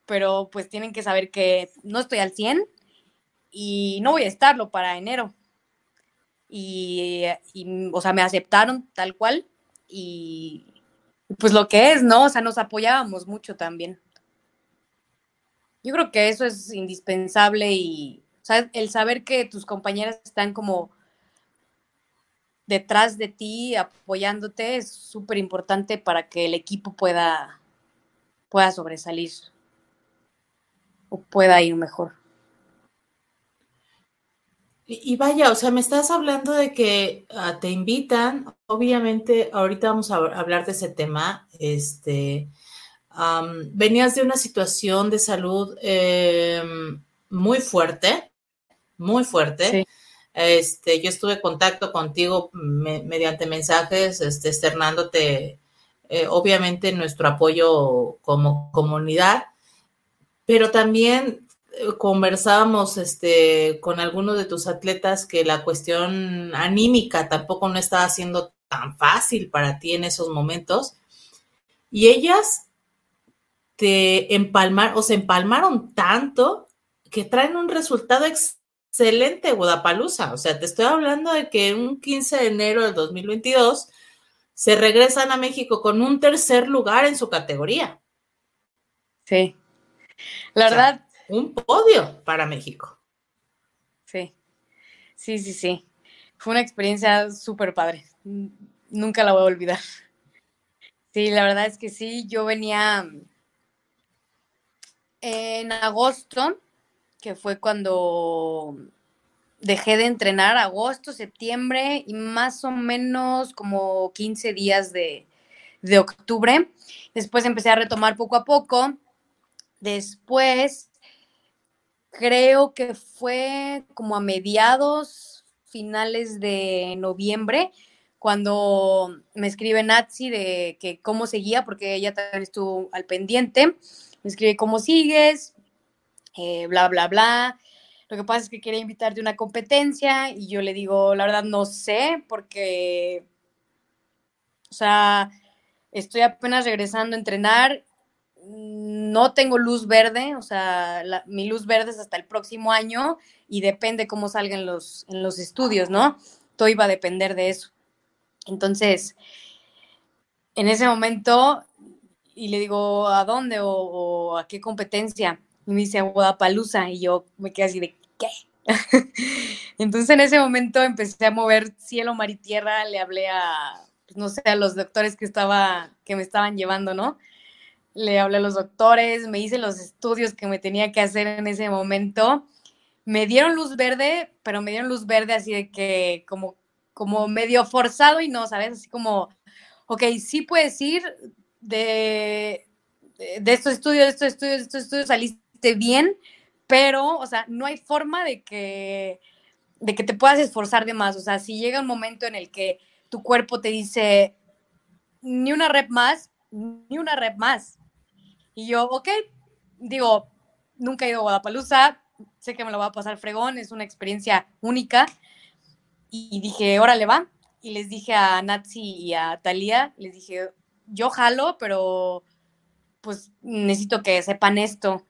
pero pues tienen que saber que no estoy al 100 y no voy a estarlo para enero. Y, o sea, me aceptaron tal cual y pues lo que es, ¿no? O sea, nos apoyábamos mucho también. Yo creo que eso es indispensable y, o sea, el saber que tus compañeras están como detrás de ti, apoyándote, es súper importante para que el equipo pueda, pueda sobresalir o pueda ir mejor. Y, vaya, o sea, me estás hablando de que ah, te invitan, obviamente, ahorita vamos a hablar de ese tema, este, venías de una situación de salud em, muy fuerte, muy fuerte. Este, yo estuve en contacto contigo mediante mensajes, este, externándote, eh, obviamente, nuestro apoyo como comunidad pero también eh, conversábamos este, con algunos de tus atletas que la cuestión anímica tampoco no estaba siendo tan fácil para ti en esos momentos. Y ellas te empalmaron, o se empalmaron tanto que traen un resultado excelente, Guadalajara. O sea, te estoy hablando de que un 15 de enero del 2022 se regresan a México con un tercer lugar en su categoría. Sí. La verdad. Un podio para México. Sí, sí, sí, sí. Fue una experiencia súper padre. Nunca la voy a olvidar. Sí, la verdad es que sí, yo venía en agosto, que fue cuando dejé de entrenar, agosto, septiembre y más o menos como 15 días de, de octubre. Después empecé a retomar poco a poco Después, creo que fue como a mediados, finales de noviembre, cuando me escribe Nazi de que cómo seguía, porque ella también estuvo al pendiente. Me escribe cómo sigues, eh, bla, bla, bla. Lo que pasa es que quería invitarte a una competencia y yo le digo, la verdad no sé, porque, o sea, estoy apenas regresando a entrenar no tengo luz verde, o sea, mi luz verde es hasta el próximo año y depende cómo salgan los, en los estudios, ¿no? Todo iba a depender de eso. Entonces, en ese momento, y le digo, ¿a dónde o, a qué competencia? Y me dice, a Guadalajara, y yo me quedé así de, ¿qué? <laughs> Entonces, en ese momento empecé a mover cielo, mar y tierra, le hablé a, pues, no sé, a los doctores que, estaba, que me estaban llevando, ¿no? le hablé a los doctores, me hice los estudios que me tenía que hacer en ese momento. Me dieron luz verde, pero me dieron luz verde así de que como, como medio forzado y no, ¿sabes? Así como, ok, sí puedes ir de, de, estos estudios, de estos estudios, de estos estudios, saliste bien, pero, o sea, no hay forma de que, de que te puedas esforzar de más. O sea, si llega un momento en el que tu cuerpo te dice, ni una rep más, ni una rep más. Y yo, ok, digo, nunca he ido a Guadalajara, sé que me lo va a pasar fregón, es una experiencia única. Y dije, órale, va. Y les dije a Natsi y a Talía, les dije, yo jalo, pero pues necesito que sepan esto.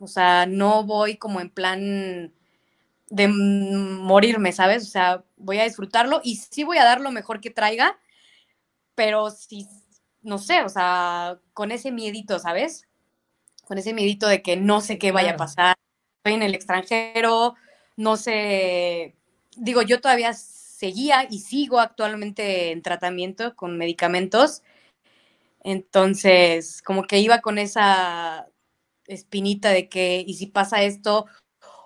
O sea, no voy como en plan de morirme, ¿sabes? O sea, voy a disfrutarlo y sí voy a dar lo mejor que traiga, pero si no sé, o sea, con ese miedito, ¿sabes? Con ese miedito de que no sé qué vaya a pasar, estoy en el extranjero, no sé digo, yo todavía seguía y sigo actualmente en tratamiento con medicamentos. Entonces, como que iba con esa espinita de que, ¿y si pasa esto?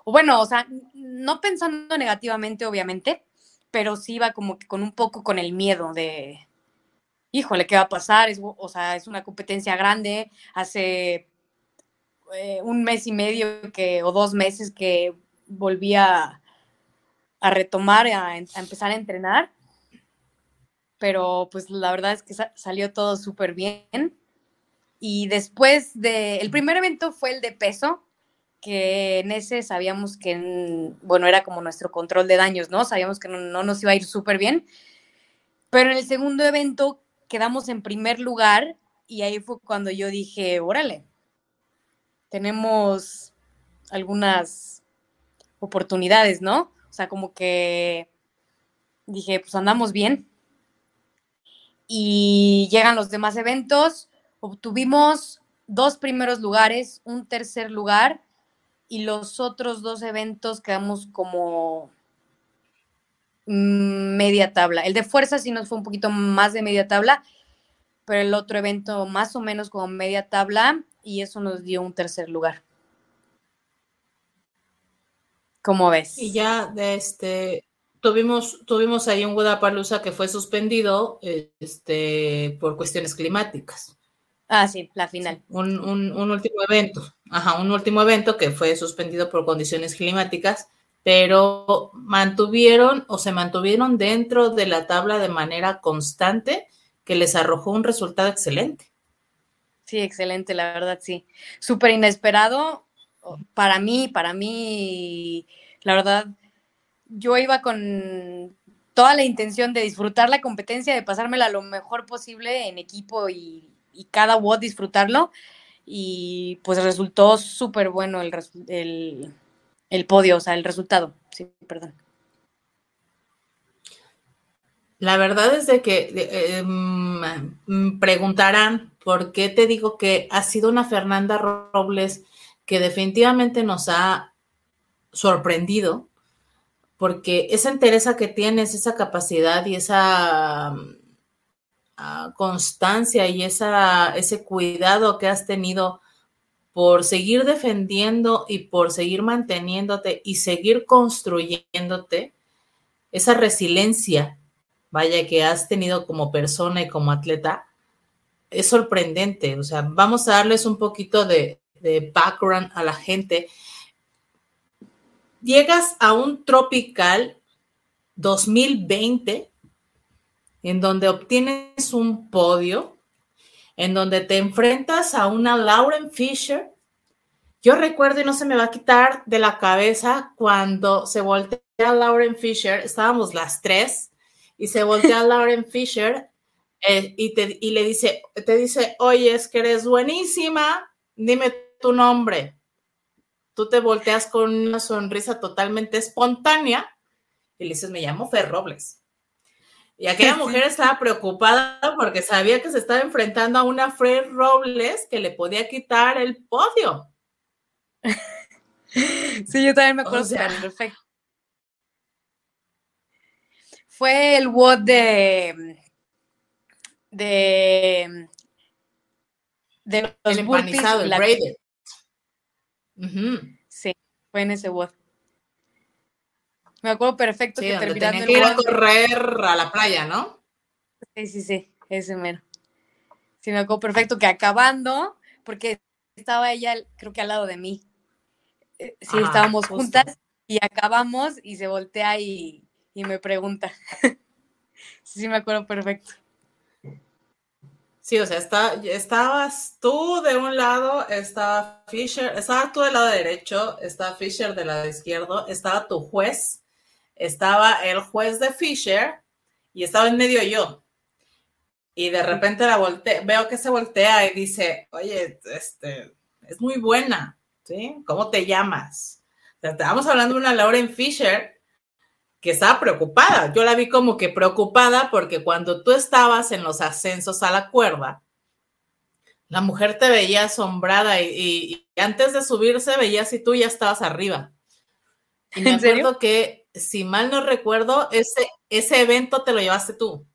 O bueno, o sea, no pensando negativamente, obviamente, pero sí iba como que con un poco con el miedo de, híjole, ¿qué va a pasar? Es, o sea, es una competencia grande. Hace eh, un mes y medio que, o dos meses que volví a, retomar, a, empezar a entrenar. Pero pues la verdad es que salió todo súper bien. Y después de, el primer evento fue el de peso, que en ese sabíamos que, bueno, era como nuestro control de daños, ¿no? Sabíamos que no, no nos iba a ir súper bien. Pero en el segundo evento quedamos en primer lugar y ahí fue cuando yo dije, órale, tenemos algunas oportunidades, ¿no? O sea, como que dije, pues andamos bien. Y llegan los demás eventos, obtuvimos dos primeros lugares, un tercer lugar y los otros dos eventos quedamos como media tabla. El de fuerza sí nos fue un poquito más de media tabla, pero el otro evento más o menos como media tabla y eso nos dio un tercer lugar. ¿Cómo ves? Y ya de este tuvimos tuvimos ahí un Guadalajara que fue suspendido este por cuestiones climáticas. Ah, sí, la final. Un, un último evento, ajá, un último evento que fue suspendido por condiciones climáticas pero mantuvieron o se mantuvieron dentro de la tabla de manera constante que les arrojó un resultado excelente. Sí, excelente, la verdad, sí. Súper inesperado para mí, para mí, la verdad, yo iba con toda la intención de disfrutar la competencia, de pasármela lo mejor posible en equipo y, cada WOD disfrutarlo. Y pues resultó súper bueno el, el, el podio, o sea, el resultado. Sí, perdón. La verdad es de que eh, mm, preguntarán por qué te digo que ha sido una Fernanda Robles que definitivamente nos ha sorprendido, porque esa entereza que tienes, esa capacidad y esa ah, constancia y esa, ese cuidado que has tenido por seguir defendiendo y por seguir manteniéndote y seguir construyéndote, esa resiliencia, vaya, que has tenido como persona y como atleta, es sorprendente. O sea, vamos a darles un poquito de, de background a la gente. Llegas a un Tropical 2020 en donde obtienes un podio en donde te enfrentas a una Lauren Fisher. Yo recuerdo y no se me va a quitar de la cabeza cuando se voltea Lauren Fisher, estábamos las tres, y se voltea <laughs> Lauren Fisher eh, y, te, y le dice, te dice, oye, es que eres buenísima, dime tu nombre. Tú te volteas con una sonrisa totalmente espontánea y le dices, me llamo Fer Robles. Y aquella <laughs> mujer estaba preocupada porque sabía que se estaba enfrentando a una Fred Robles que le podía quitar el podio. <laughs> Sí, yo también me acuerdo perfecto. Fue el WOD de de de los el empanizado, el braided. Sí, fue en ese WOD. Me acuerdo perfecto que terminando que ir a correr a la playa, ¿no? Sí, sí, sí, ese mero. Sí, me acuerdo perfecto que acabando, porque estaba ella, creo que al lado de mí. Eh, sí, estábamos juntas y acabamos y se voltea y, me pregunta. <laughs> sí, sí, me acuerdo perfecto. Sí, o sea, está, estabas tú de un lado, estaba Fisher, estaba tú del lado derecho, estaba Fisher del lado izquierdo, estaba tu juez estaba el juez de Fisher y estaba en medio yo. Y de repente la volteé, veo que se voltea y dice, oye, este, es muy buena, ¿sí? ¿Cómo te llamas? estábamos hablando de una Lauren Fisher que estaba preocupada. Yo la vi como que preocupada porque cuando tú estabas en los ascensos a la cuerda, la mujer te veía asombrada y, antes de subirse veía si tú ya estabas arriba. Y <laughs> me acuerdo que si mal no recuerdo, ese, ese evento te lo llevaste tú.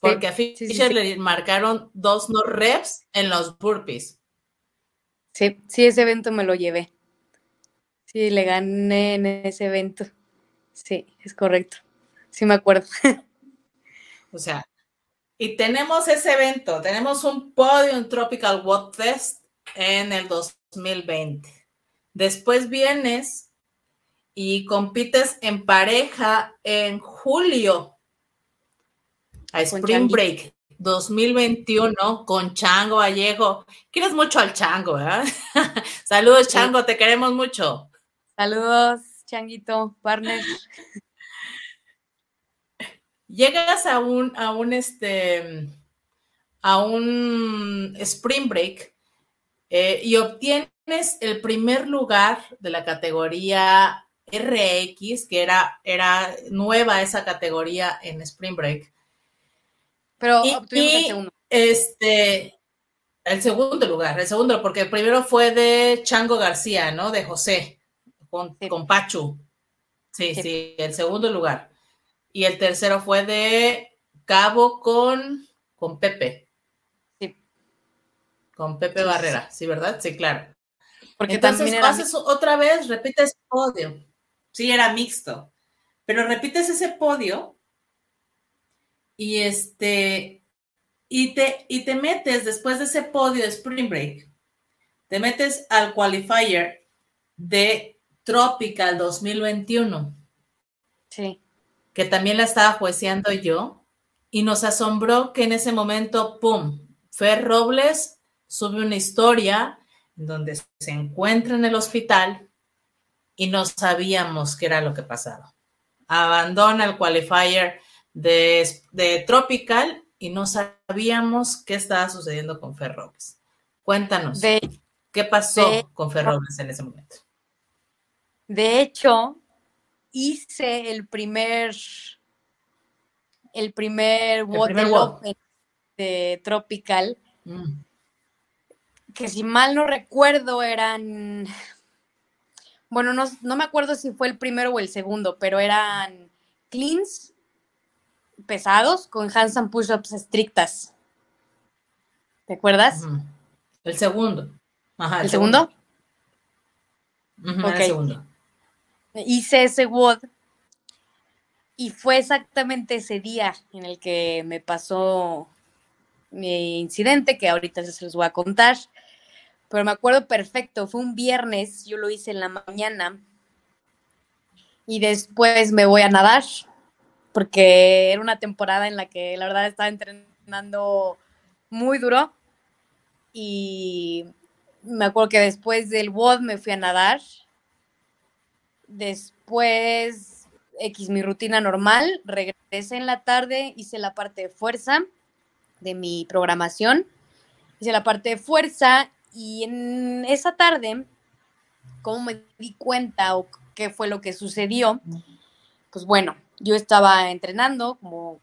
Porque a Fisher le marcaron dos no reps en los burpees. Sí, sí, ese evento me lo llevé. Sí, le gané en ese evento. Sí, es correcto. Sí me acuerdo. <laughs> o sea, y tenemos ese evento, tenemos un Podium Tropical World Fest en el 2020. Después vienes y compites en pareja en julio a Spring Break 2021 con Chango Vallejo. Quieres mucho al Chango, ¿verdad? <laughs> Saludos, Chango, te queremos mucho. Saludos, Changuito, partner. Llegas a un, a un, este, a un Spring Break eh, y obtienes el primer lugar de la categoría RX, que era, era nueva esa categoría en Spring Break. Pero obtuvimos el segundo. Este, el segundo lugar, el segundo, porque el primero fue de Chango García, ¿no? De José, con, con Pachu. Sí, sí, el segundo lugar. Y el tercero fue de Cabo con, con Pepe. Sí. Con Pepe Barrera, sí, ¿verdad? Sí, claro. Porque Entonces haces otra vez, repites podio. Sí, era mixto. Pero repites ese podio y este y te, y te metes después de ese podio de Spring Break, te metes al qualifier de Tropical 2021. Sí. Que también la estaba jueceando yo. Y nos asombró que en ese momento, ¡pum! Fer Robles sube una historia donde se encuentra en el hospital y no sabíamos qué era lo que pasaba. Abandona el qualifier de, Tropical y no sabíamos qué estaba sucediendo con Fer Robles. Cuéntanos, ¿qué pasó con Fer Robles en ese momento? De hecho, hice el primer, el primer, Water de Tropical, mm. que si mal no recuerdo eran, bueno, no, no me acuerdo si fue el primero o el segundo, pero eran cleans pesados con handstand push-ups estrictas. ¿Te acuerdas? El segundo. ¿El, segundo? el segundo. Hice ese WOD y fue exactamente ese día en el que me pasó mi incidente, que ahorita se los voy a contar. Pero me acuerdo perfecto, fue un viernes, yo lo hice en la mañana y después me voy a nadar porque era una temporada en la que la verdad estaba entrenando muy duro y me acuerdo que después del WOD me fui a nadar. Después, X, mi rutina normal, regresé en la tarde, hice la parte de fuerza de mi programación, hice la parte de fuerza y en esa tarde, ¿cómo me di cuenta o qué fue lo que sucedió? Pues bueno, yo estaba entrenando como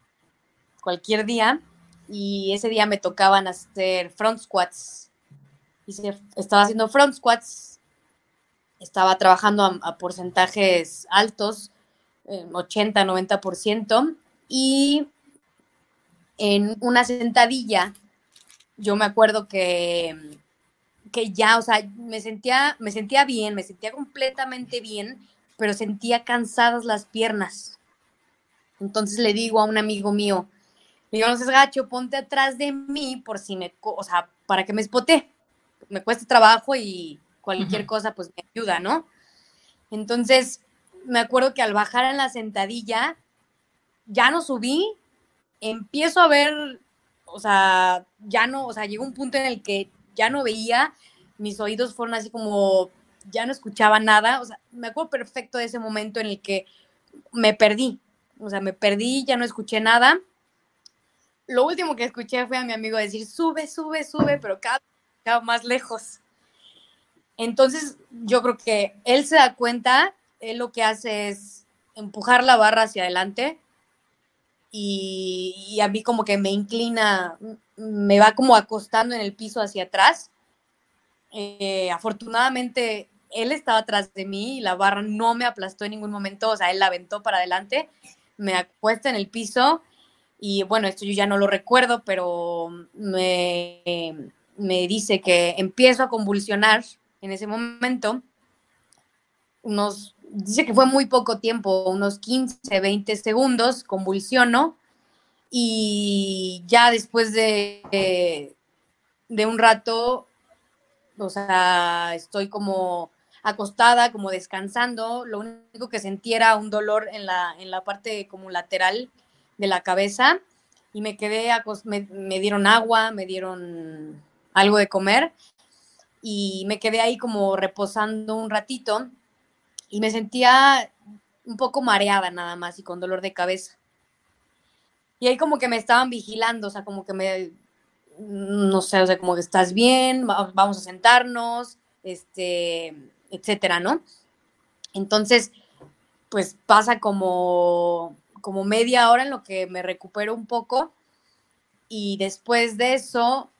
cualquier día y ese día me tocaban hacer front squats. Y estaba haciendo front squats, estaba trabajando a, porcentajes altos, 80, eh, 90%, y en una sentadilla, yo me acuerdo que, que ya, o sea, me sentía, me sentía bien, me sentía completamente bien, pero sentía cansadas las piernas. Entonces le digo a un amigo mío, le digo, no seas gacho, ponte atrás de mí por si me, o sea, para que me espote. Me cuesta trabajo y cualquier cosa pues me ayuda, ¿no? Entonces, me acuerdo que al bajar en la sentadilla, ya no subí, empiezo a ver, o sea, ya no, o sea, llegó un punto en el que ya no veía, mis oídos fueron así como, ya no escuchaba nada, o sea, me acuerdo perfecto de ese momento en el que me perdí, o sea, me perdí, ya no escuché nada. Lo último que escuché fue a mi amigo decir, sube, sube, sube, pero cada, cada más lejos. Entonces, yo creo que él se da cuenta, él lo que hace es empujar la barra hacia adelante y, a mí como que me inclina, me va como acostando en el piso hacia atrás. Eh, afortunadamente él estaba atrás de mí y la barra no me aplastó en ningún momento, o sea, él la aventó para adelante, me acuesta en el piso y bueno, esto yo ya no lo recuerdo, pero me, me dice que empiezo a convulsionar en ese momento, unos, dice que fue muy poco tiempo, unos 15, 20 segundos, convulsiono y ya después de, de un rato, o sea, estoy como acostada, como descansando, lo único que sentía era un dolor en la, en la parte como lateral de la cabeza y me quedé, me, me dieron agua, me dieron algo de comer y me quedé ahí como reposando un ratito y me sentía un poco mareada nada más y con dolor de cabeza. Y ahí como que me estaban vigilando, o sea, como que me, no sé, o sea, como que estás bien, vamos a sentarnos, este, etcétera, ¿no? Entonces, pues pasa como, como media hora en lo que me recupero un poco y después de eso,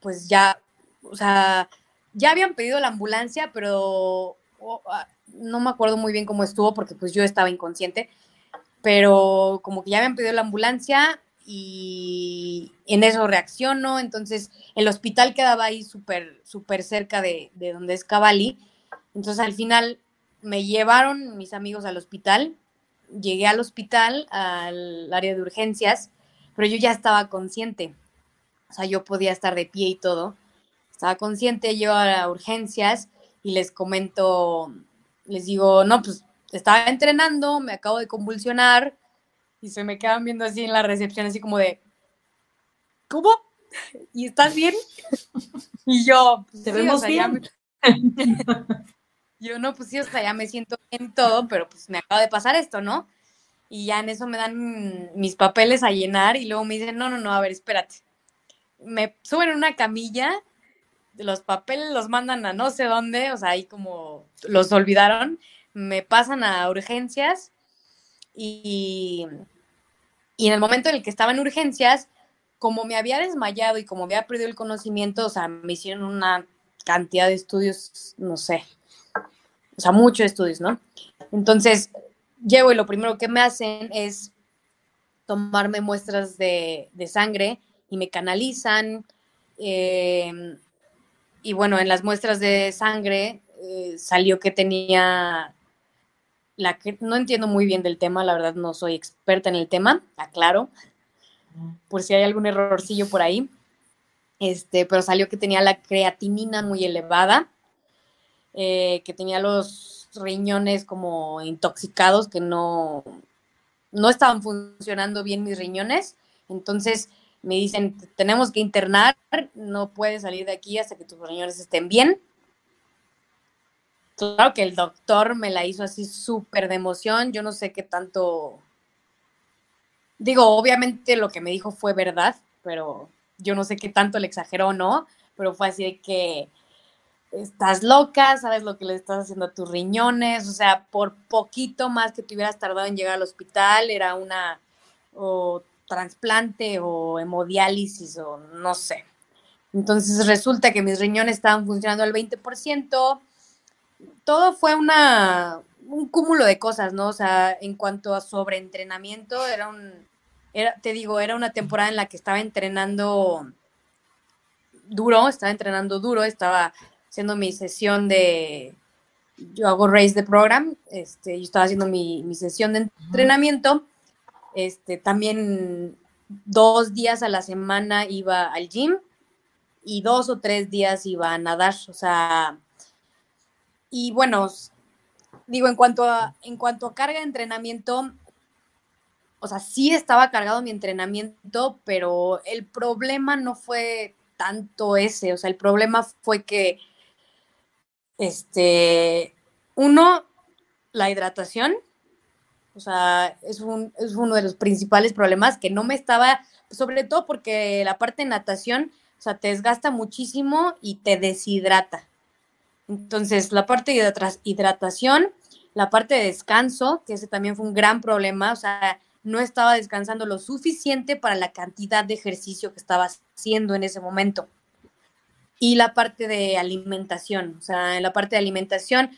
pues ya, o sea, ya habían pedido la ambulancia, pero ah, no me acuerdo muy bien cómo estuvo porque pues yo estaba inconsciente, pero como que ya habían pedido la ambulancia y en eso reacciono, entonces el hospital quedaba ahí súper, súper cerca de, de donde es Cavalli, entonces al final me llevaron mis amigos al hospital, llegué al hospital, al área de urgencias, pero yo ya estaba consciente, o sea, yo podía estar de pie y todo, estaba consciente, yo a urgencias y les comento, les digo, no, pues estaba entrenando, me acabo de convulsionar, y se me quedan viendo así en la recepción, así como de, ¿cómo? ¿Y estás bien? Y yo, pues, ¿te vemos bien? <laughs> yo no, pues sí, o sea, ya me siento bien todo, pero pues me acaba de pasar esto, ¿no? Y ya en eso me dan mis papeles a llenar y luego me dicen, no, no, no, a ver, espérate. Me suben en una camilla, los papeles los mandan a no sé dónde, o sea, ahí como los olvidaron, me pasan a urgencias y, en el momento en el que estaba en urgencias, como me había desmayado y como había perdido el conocimiento, o sea, me hicieron una cantidad de estudios, no sé, o sea, muchos estudios, ¿no? Entonces, llego y lo primero que me hacen es tomarme muestras de, sangre y me canalizan. Em, y bueno, en las muestras de sangre eh, salió que tenía la no entiendo muy bien del tema, la verdad no soy experta en el tema, aclaro, por si hay algún errorcillo por ahí. Este, pero salió que tenía la creatinina muy elevada, eh, que tenía los riñones como intoxicados, que no, no estaban funcionando bien mis riñones. Entonces me dicen, tenemos que internar, no puedes salir de aquí hasta que tus riñones estén bien. Claro que el doctor me la hizo así súper de emoción. Yo no sé qué tanto. Digo, obviamente lo que me dijo fue verdad, pero yo no sé qué tanto le exageró no. Pero fue así de que estás loca, sabes lo que le estás haciendo a tus riñones. O sea, por poquito más que te hubieras tardado en llegar al hospital, era una o trasplante o hemodiálisis o no sé. Entonces resulta que mis riñones estaban funcionando al 20% todo fue una, un cúmulo de cosas, ¿no? O sea, en cuanto a sobreentrenamiento, era un, era, te digo, era una temporada en la que estaba entrenando duro, estaba entrenando duro, estaba haciendo mi sesión de, yo hago race de program, este, yo estaba haciendo mi, mi sesión de entrenamiento, este, también dos días a la semana iba al gym y dos o tres días iba a nadar, o sea, y bueno, digo, en cuanto a, en cuanto a carga de entrenamiento, o sea, sí estaba cargado mi entrenamiento, pero el problema no fue tanto ese, o sea, el problema fue que, este, uno, la hidratación, o sea, es, un, es uno de los principales problemas que no me estaba, sobre todo porque la parte de natación, o sea, te desgasta muchísimo y te deshidrata. Entonces, la parte de hidratación, la parte de descanso, que ese también fue un gran problema, o sea, no estaba descansando lo suficiente para la cantidad de ejercicio que estaba haciendo en ese momento. y la parte de alimentación. O sea, en la parte de alimentación,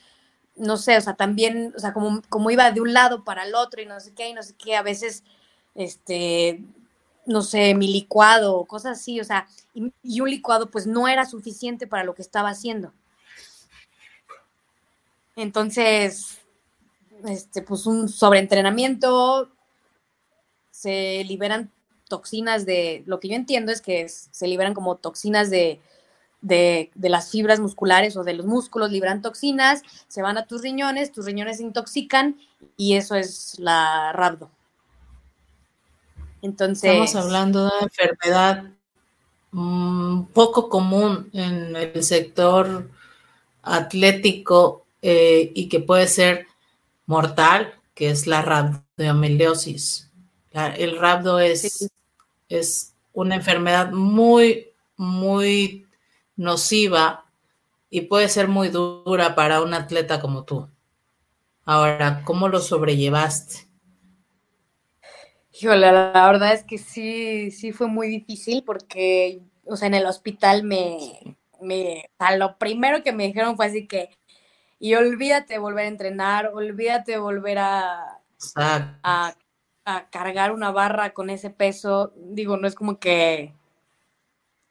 no sé, o sea, también, o sea, como, como iba de un lado para el otro y no sé qué, y no sé qué, a veces, este, no sé, mi licuado, cosas así, o sea, y, y un licuado pues no era suficiente para lo que estaba haciendo. Entonces, este, pues un sobreentrenamiento, se liberan toxinas de, lo que yo entiendo es que se liberan como toxinas de, de, las fibras musculares o de los músculos, liberan toxinas, se van a tus riñones, tus riñones se intoxican y eso es la rabdo. Entonces... Estamos hablando de una enfermedad mm, poco común en el sector atlético eh, y que puede ser mortal, que es la rabdomieliosis el rabdo es, es una enfermedad muy, muy nociva y puede ser muy dura para un atleta como tú. Ahora, ¿cómo lo sobrellevaste? Híjole, la verdad es que sí, sí fue muy difícil porque, o sea, en el hospital me, me, o sea, lo primero que me dijeron fue así que, y olvídate de volver a entrenar, olvídate de volver a, a a cargar una barra con ese peso, digo, no es como que,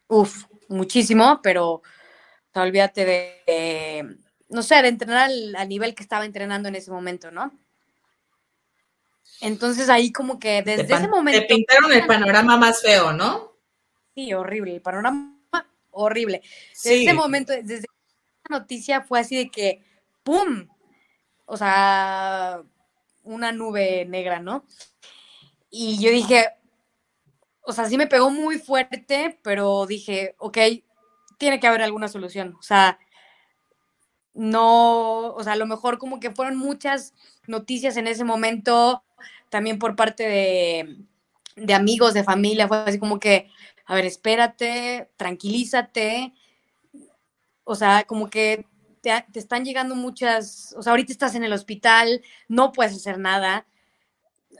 uff, muchísimo, pero olvídate de, no sé, de entrenar al, nivel que estaba entrenando en ese momento, ¿no? Entonces ahí como que desde ese momento... Te pintaron el panorama más feo, ¿no? Sí, horrible, el panorama horrible. Desde ese momento, desde esa noticia fue así de que, ¡pum! O sea, una nube negra, ¿no? Y yo dije, o sea, sí me pegó muy fuerte, pero dije, ok, tiene que haber alguna solución. O sea, no, o sea, a lo mejor como que fueron muchas noticias en ese momento, también por parte de, de amigos, de familia, fue así como que, a ver, espérate, tranquilízate. O sea, como que te, te, están llegando muchas, o sea, ahorita estás en el hospital, no puedes hacer nada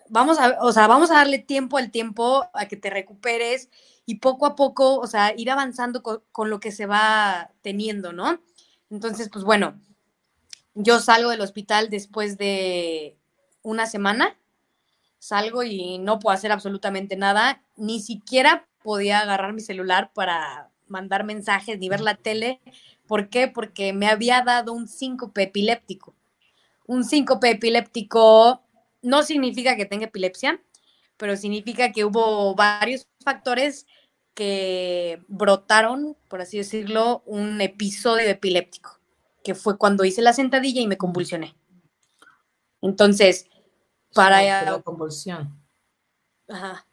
vamos a, o sea, vamos a darle tiempo al tiempo a que te recuperes y poco a poco, o sea, ir avanzando con, lo que se va teniendo, ¿no? Entonces, pues bueno, yo salgo del hospital después de una semana, salgo y no puedo hacer absolutamente nada, ni siquiera podía agarrar mi celular para mandar mensajes ni ver la tele. ¿Por qué? Porque me había dado un síncope epiléptico. Un síncope epiléptico no significa que tenga epilepsia, pero significa que hubo varios factores que brotaron, por así decirlo, un episodio epiléptico, que fue cuando hice la sentadilla y me convulsioné. Entonces, para... La convulsión.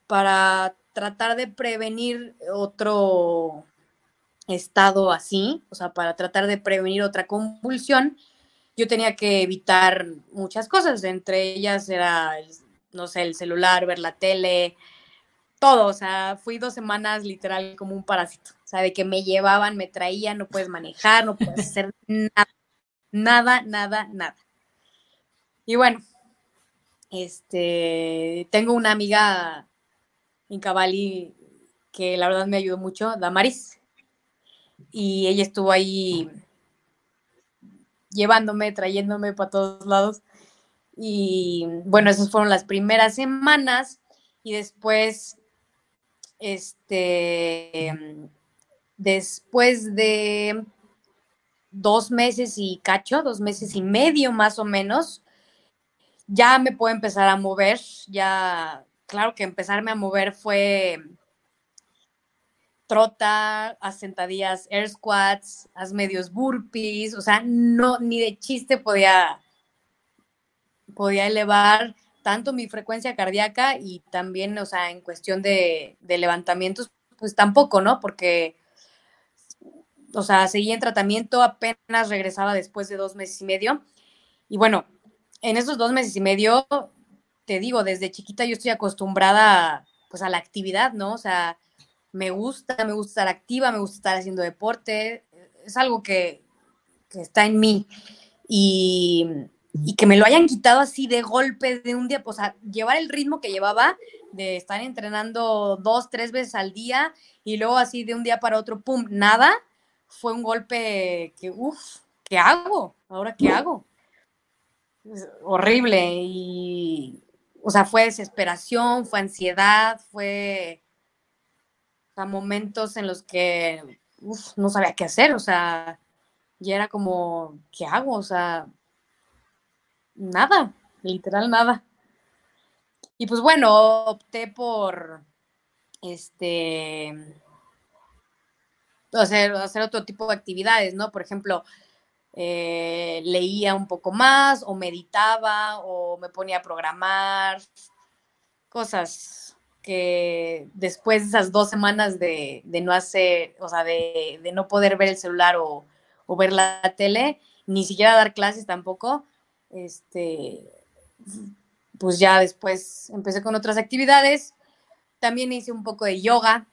para tratar de prevenir otro estado así, o sea, para tratar de prevenir otra convulsión, yo tenía que evitar muchas cosas, entre ellas era, no sé, el celular, ver la tele, todo, o sea, fui dos semanas literal como un parásito, o sea, de que me llevaban, me traían, no puedes manejar, no puedes hacer <laughs> nada, nada, nada, nada. Y bueno, este, tengo una amiga en Cabali que la verdad me ayudó mucho, Damaris, y ella estuvo ahí llevándome, trayéndome para todos lados. Y bueno, esas fueron las primeras semanas y después, este, después de dos meses y cacho, dos meses y medio más o menos, ya me puedo empezar a mover, ya, claro que empezarme a mover fue trota, haz sentadillas, air squats, haz medios burpees, o sea, no, ni de chiste podía, podía elevar tanto mi frecuencia cardíaca y también, o sea, en cuestión de, de levantamientos, pues tampoco, ¿no? Porque, o sea, seguía en tratamiento, apenas regresaba después de dos meses y medio. Y bueno, en esos dos meses y medio, te digo, desde chiquita yo estoy acostumbrada, pues, a la actividad, ¿no? O sea, me gusta, me gusta estar activa, me gusta estar haciendo deporte, es algo que, está en mí. Y, que me lo hayan quitado así de golpe de un día, pues a llevar el ritmo que llevaba de estar entrenando dos, tres veces al día y luego así de un día para otro, pum, nada, fue un golpe que, uff, ¿qué hago? ¿Ahora qué hago? horrible y, o sea, fue desesperación, fue ansiedad, fue momentos en los que no sabía qué hacer, o sea, ya era como, ¿qué hago? O sea, nada, literal nada. Y pues bueno, opté por este hacer, hacer otro tipo de actividades, ¿no? Por ejemplo, eh, leía un poco más o meditaba o me ponía a programar, cosas que después de esas dos semanas de, no hacer, o sea, de, no poder ver el celular o, ver la tele, ni siquiera dar clases tampoco, este, pues ya después empecé con otras actividades. También hice un poco de yoga.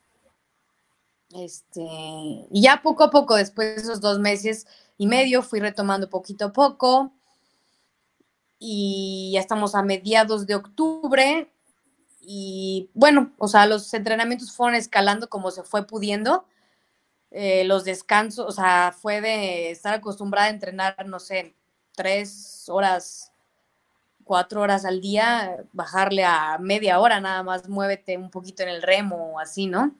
Este, y ya poco a poco, después de esos dos meses, y medio, fui retomando poquito a poco y ya estamos a mediados de octubre y bueno, o sea, los entrenamientos fueron escalando como se fue pudiendo. Eh, los descansos, o sea, fue de estar acostumbrada a entrenar, no sé, tres horas, cuatro horas al día, bajarle a media hora nada más, muévete un poquito en el remo así, ¿no?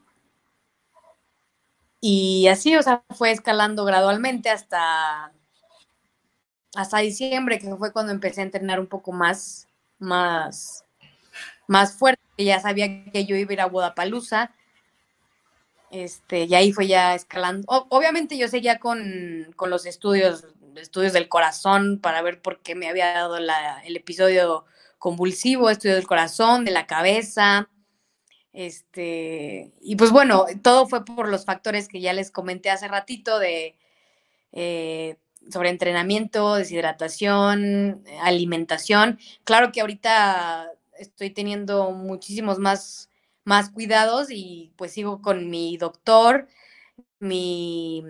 Y así, o sea, fue escalando gradualmente hasta, hasta diciembre, que fue cuando empecé a entrenar un poco más, más, más fuerte. Ya sabía que yo iba a ir a Guadalajara. Este, y ahí fue ya escalando. obviamente yo seguía con, con, los estudios, estudios del corazón para ver por qué me había dado el episodio convulsivo, estudio del corazón, de la cabeza, este, y pues bueno, todo fue por los factores que ya les comenté hace ratito de eh, sobre entrenamiento, deshidratación, alimentación. Claro que ahorita estoy teniendo muchísimos más, más cuidados y pues sigo con mi doctor, mi,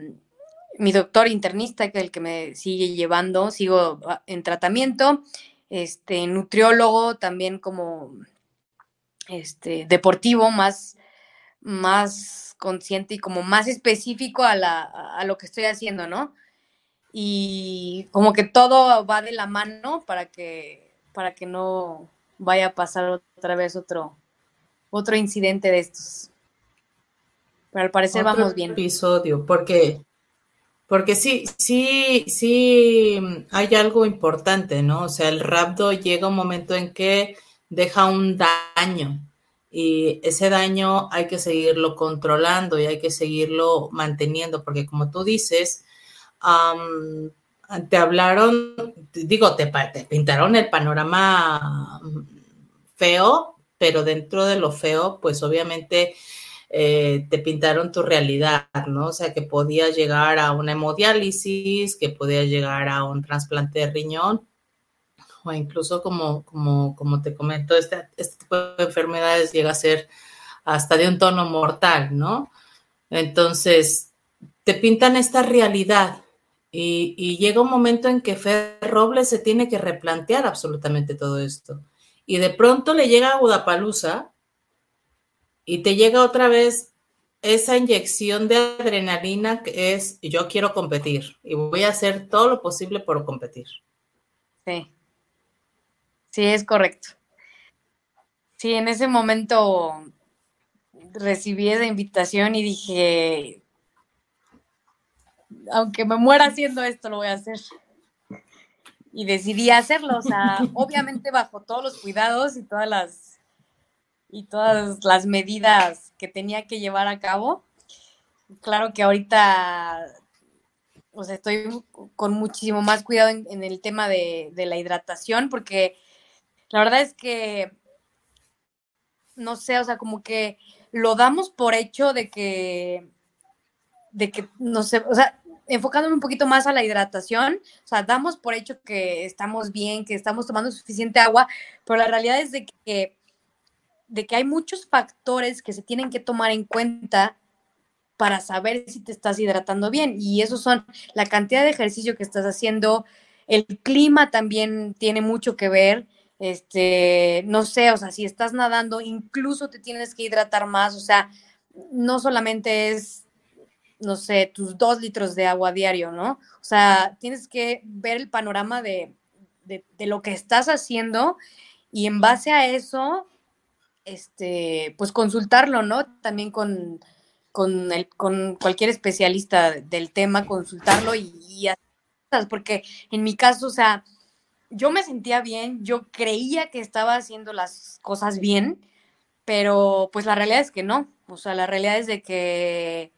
mi doctor internista, que es el que me sigue llevando, sigo ah, en tratamiento, este, nutriólogo también como este, deportivo, más, más consciente y como más específico a, la, a lo que estoy haciendo, ¿no? Y como que todo va de la mano para que, para que no vaya a pasar otra vez otro, otro incidente de estos. Pero al parecer vamos bien. Episodio, porque, porque sí, sí, sí hay algo importante, ¿no? O sea, el rapto llega un momento en que deja un daño y ese daño hay que seguirlo controlando y hay que seguirlo manteniendo, porque como tú dices, te hablaron, digo, te, pintaron el panorama feo, pero dentro de lo feo, pues obviamente eh, te pintaron tu realidad, ¿no? O sea, que podías llegar a una hemodiálisis, que podías llegar a un trasplante de riñón, o incluso como, como, como te comento, este, este tipo de enfermedades llega a ser hasta de un tono mortal, ¿no? Entonces, te pintan esta realidad y, llega un momento en que Fer Robles se tiene que replantear absolutamente todo esto. Y de pronto le llega a Gudapalusa y te llega otra vez esa inyección de adrenalina que es yo quiero competir y voy a hacer todo lo posible por competir. Sí. Sí, es correcto. Sí, en ese momento recibí esa invitación y dije, aunque me muera haciendo esto, lo voy a hacer. Y decidí hacerlo, o sea, <laughs> obviamente bajo todos los cuidados y todas las y todas las medidas que tenía que llevar a cabo. Claro que ahorita o sea, estoy con muchísimo más cuidado en, el tema de, de, la hidratación, porque la verdad es que, no sé, o sea, como que lo damos por hecho de que, de que, no sé, o sea, enfocándome un poquito más a la hidratación, o sea, damos por hecho que estamos bien, que estamos tomando suficiente agua, pero la realidad es de que, de que hay muchos factores que se tienen que tomar en cuenta para saber si te estás hidratando bien. Y esos son la cantidad de ejercicio que estás haciendo, el clima también tiene mucho que ver, este, no sé, o sea, si estás nadando, incluso te tienes que hidratar más, o sea, no solamente es no sé, tus dos litros de agua diario, ¿no? O sea, tienes que ver el panorama de, lo que estás haciendo y en base a eso, este, pues consultarlo, ¿no? También con, con, el, con cualquier especialista del tema, consultarlo y, y porque en mi caso, o sea, yo me sentía bien, yo creía que estaba haciendo las cosas bien, pero pues la realidad es que no, o sea, la realidad es de que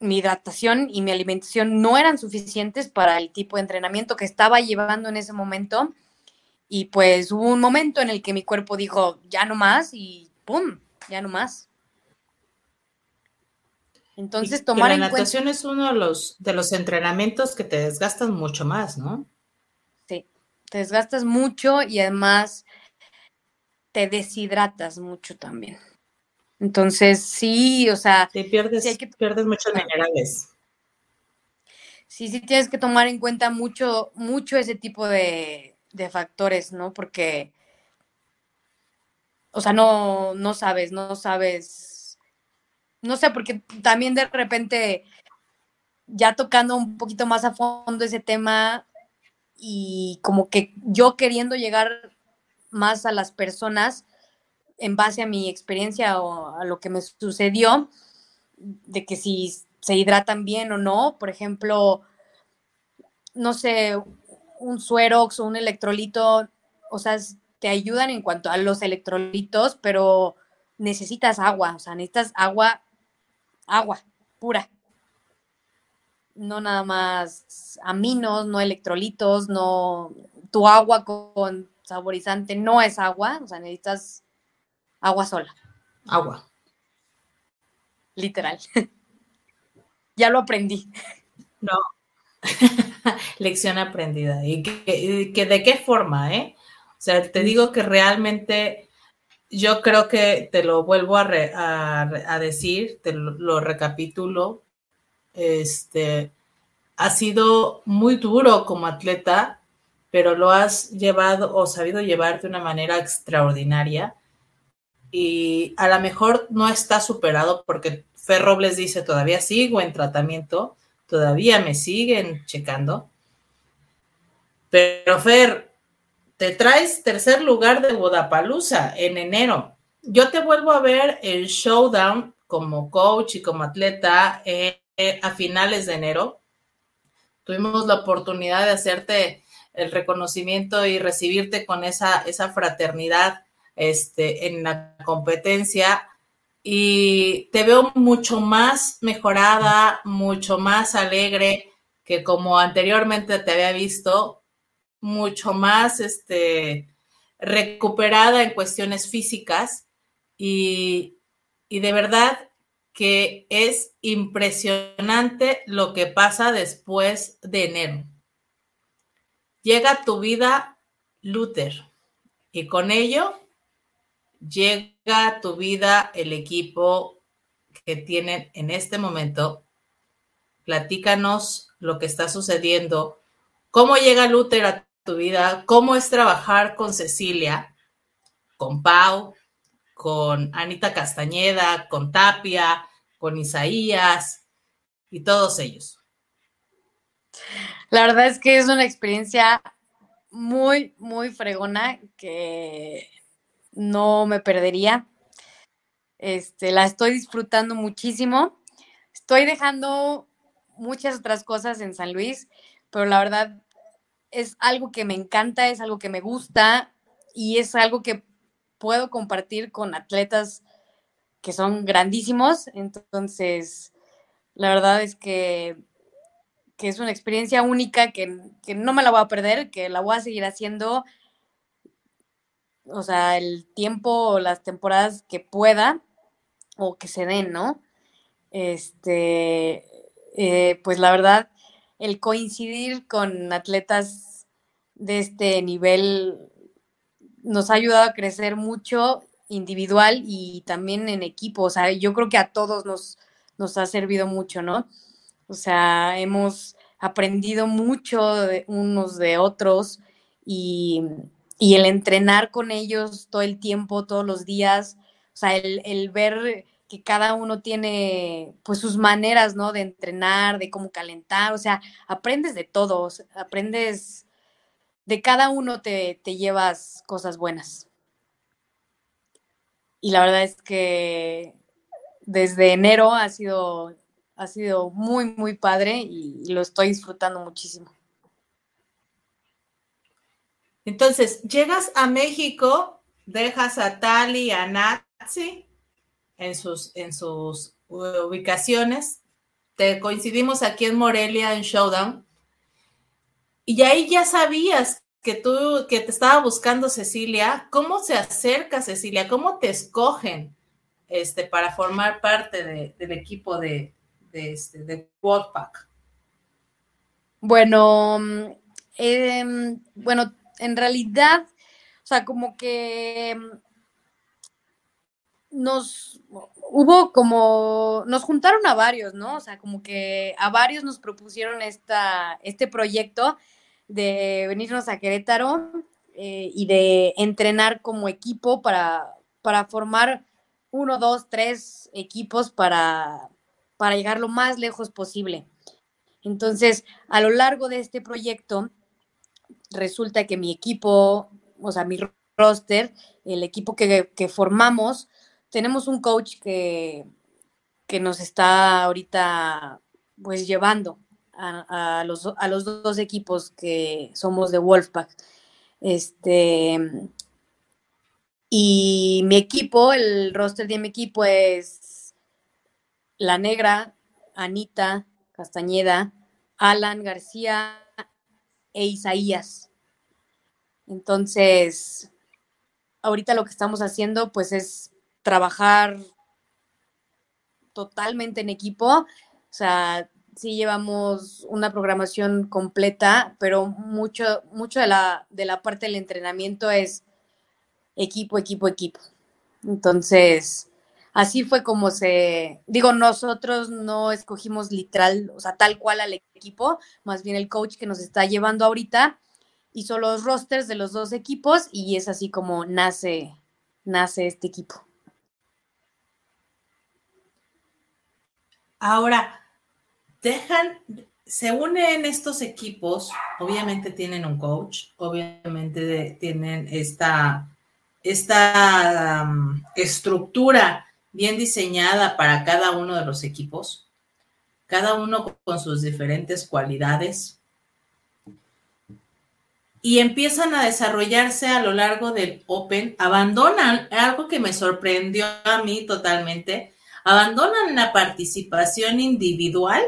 mi hidratación y mi alimentación no eran suficientes para el tipo de entrenamiento que estaba llevando en ese momento. Y pues hubo un momento en el que mi cuerpo dijo, ya no más, y ¡pum! Ya no más. Entonces, tomar la natación es uno de los, de los entrenamientos que te desgastan mucho más, ¿no? Sí, te desgastas mucho y además te deshidratas mucho también. Entonces, sí, o sea. Te pierdes, hay que, pierdes muchos minerales. Sí, sí, tienes que tomar en cuenta mucho, mucho ese tipo de, factores, ¿no? Porque, o sea, no, no sabes, no sabes. No sé, porque también de repente, ya tocando un poquito más a fondo ese tema y como que yo queriendo llegar más a las personas, en base a mi experiencia o a lo que me sucedió, de que si se hidratan bien o no, por ejemplo, no sé, un suerox o un electrolito, o sea, te ayudan en cuanto a los electrolitos, pero necesitas agua, o sea, necesitas agua, agua pura. No nada más aminos, no electrolitos, no tu agua con saborizante no es agua, o sea, necesitas agua sola. Agua. Literal. <laughs> ya lo aprendí. No. <laughs> Lección aprendida. ¿Y que, de qué forma, eh? O sea, te digo que realmente yo creo que te lo vuelvo a, a, decir, te lo, recapitulo. Este ha sido muy duro como atleta, pero lo has llevado o sabido llevar de una manera extraordinaria y a lo mejor no está superado porque Fer Robles dice, todavía sigo en tratamiento, todavía me siguen checando. Pero Fer, te traes tercer lugar de Guadalajara en enero. Yo te vuelvo a ver el showdown como coach y como atleta eh, a finales de enero. Tuvimos la oportunidad de hacerte el reconocimiento y recibirte con esa, esa fraternidad este, en la competencia y te veo mucho más mejorada, mucho más alegre que como anteriormente te había visto, mucho más este, recuperada en cuestiones físicas y, y de verdad que es impresionante lo que pasa después de enero. Llega tu vida Luther y con ello llega a tu vida el equipo que tienen en este momento. Platícanos lo que está sucediendo, cómo llega Luther a tu vida, cómo es trabajar con Cecilia, con Pau, con Anita Castañeda, con Tapia, con Isaías y todos ellos. La verdad es que es una experiencia muy, muy fregona que no me perdería. Este, la estoy disfrutando muchísimo. Estoy dejando muchas otras cosas en San Luis, pero la verdad es algo que me encanta, es algo que me gusta y es algo que puedo compartir con atletas que son grandísimos. Entonces, la verdad es que, que es una experiencia única que, que no me la voy a perder, que la voy a seguir haciendo o sea, el tiempo o las temporadas que pueda o que se den, ¿no? Este, eh, pues la verdad, el coincidir con atletas de este nivel nos ha ayudado a crecer mucho individual y también en equipo. O sea, yo creo que a todos nos, nos ha servido mucho, ¿no? O sea, hemos aprendido mucho de unos de otros y y el entrenar con ellos todo el tiempo, todos los días, o sea, el, ver que cada uno tiene pues sus maneras, ¿no? De entrenar, de cómo calentar, o sea, aprendes de todos, aprendes de cada uno te, te llevas cosas buenas. Y la verdad es que desde enero ha sido, ha sido muy, muy padre y, y lo estoy disfrutando muchísimo. Entonces, llegas a México, dejas a Tali, a Nazi en sus, en sus ubicaciones. Te coincidimos aquí en Morelia, en Showdown. Y ahí ya sabías que tú, que te estaba buscando Cecilia. ¿Cómo se acerca Cecilia? ¿Cómo te escogen este, para formar parte del equipo de, de, este, de Wolfpack? Bueno, eh, bueno, en realidad, o sea, como que nos hubo como, nos juntaron a varios, ¿no? O sea, como que a varios nos propusieron esta, este proyecto de venirnos a Querétaro eh, y de entrenar como equipo para, para formar uno, dos, tres equipos para, para llegar lo más lejos posible. Entonces, a lo largo de este proyecto, resulta que mi equipo, o sea, mi roster, el equipo que, formamos, tenemos un coach que, que nos está ahorita pues llevando a, los, a los dos equipos que somos de Wolfpack. Este, y mi equipo, el roster de mi equipo es La Negra, Anita Castañeda, Alan García e Isaías. Entonces, ahorita lo que estamos haciendo pues es trabajar totalmente en equipo. O sea, sí llevamos una programación completa, pero mucho, mucho de la, de la parte del entrenamiento es equipo, equipo, equipo. Entonces, así fue como se, digo, nosotros no escogimos literal, o sea, tal cual al equipo, más bien el coach que nos está llevando ahorita hizo los rosters de los dos equipos y es así como nace, nace este equipo. Ahora, dejan, se unen estos equipos, obviamente tienen un coach, obviamente tienen esta, esta um, estructura bien diseñada para cada uno de los equipos, cada uno con sus diferentes cualidades, y empiezan a desarrollarse a lo largo del Open, abandonan algo que me sorprendió a mí totalmente, abandonan la participación individual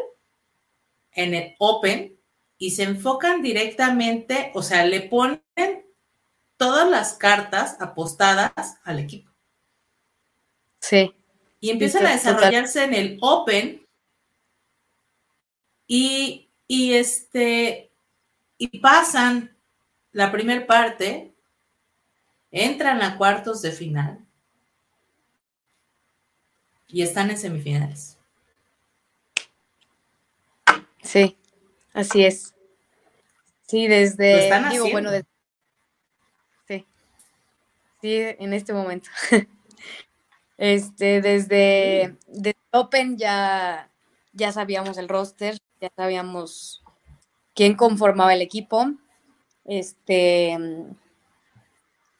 en el Open y se enfocan directamente, o sea, le ponen todas las cartas apostadas al equipo. Sí. Y empiezan a desarrollarse en el Open y, y este y pasan la primera parte, entran a cuartos de final y están en semifinales. Sí, así es. Sí, desde. digo, bueno, sí. Sí, en este momento. <laughs> este, desde, desde Open ya, ya sabíamos el roster, ya sabíamos quién conformaba el equipo. Este,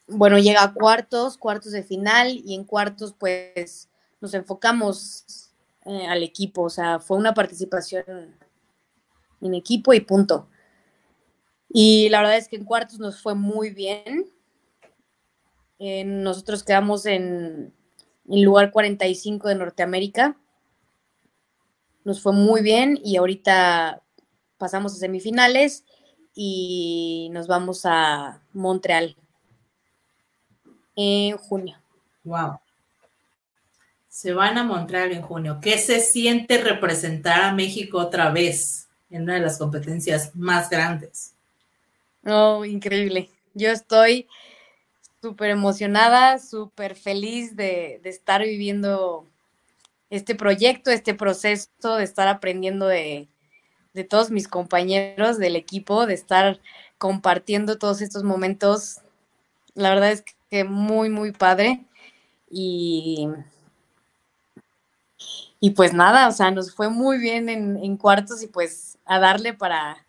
bueno, llega a cuartos, cuartos de final, y en cuartos, pues nos enfocamos eh, al equipo, o sea, fue una participación en equipo y punto. Y la verdad es que en cuartos nos fue muy bien. nosotros quedamos en, en lugar 45 de Norteamérica. Nos fue muy bien y ahorita pasamos a semifinales y nos vamos a Montreal en junio. Wow se van a Montreal en junio. ¿Qué se siente representar a México otra vez en una de las competencias más grandes? Oh, increíble. Yo estoy súper emocionada, súper feliz de, estar viviendo este proyecto, este proceso, de estar aprendiendo de, de todos mis compañeros del equipo, de estar compartiendo todos estos momentos. La verdad es que muy, muy padre. Y y pues nada, o sea, nos fue muy bien en, cuartos y pues a darle para,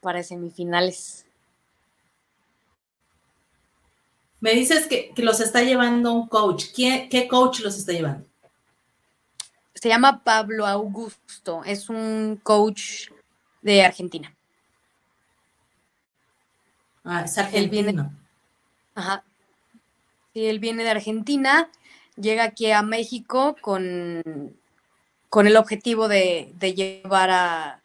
para semifinales. Me dices que, los está llevando un coach. ¿Qué coach los está llevando? Se llama Pablo Augusto, es un coach de Argentina. Ah, es argentino. ajá. Sí, él viene de Argentina, llega aquí a México con con el objetivo de, llevar a,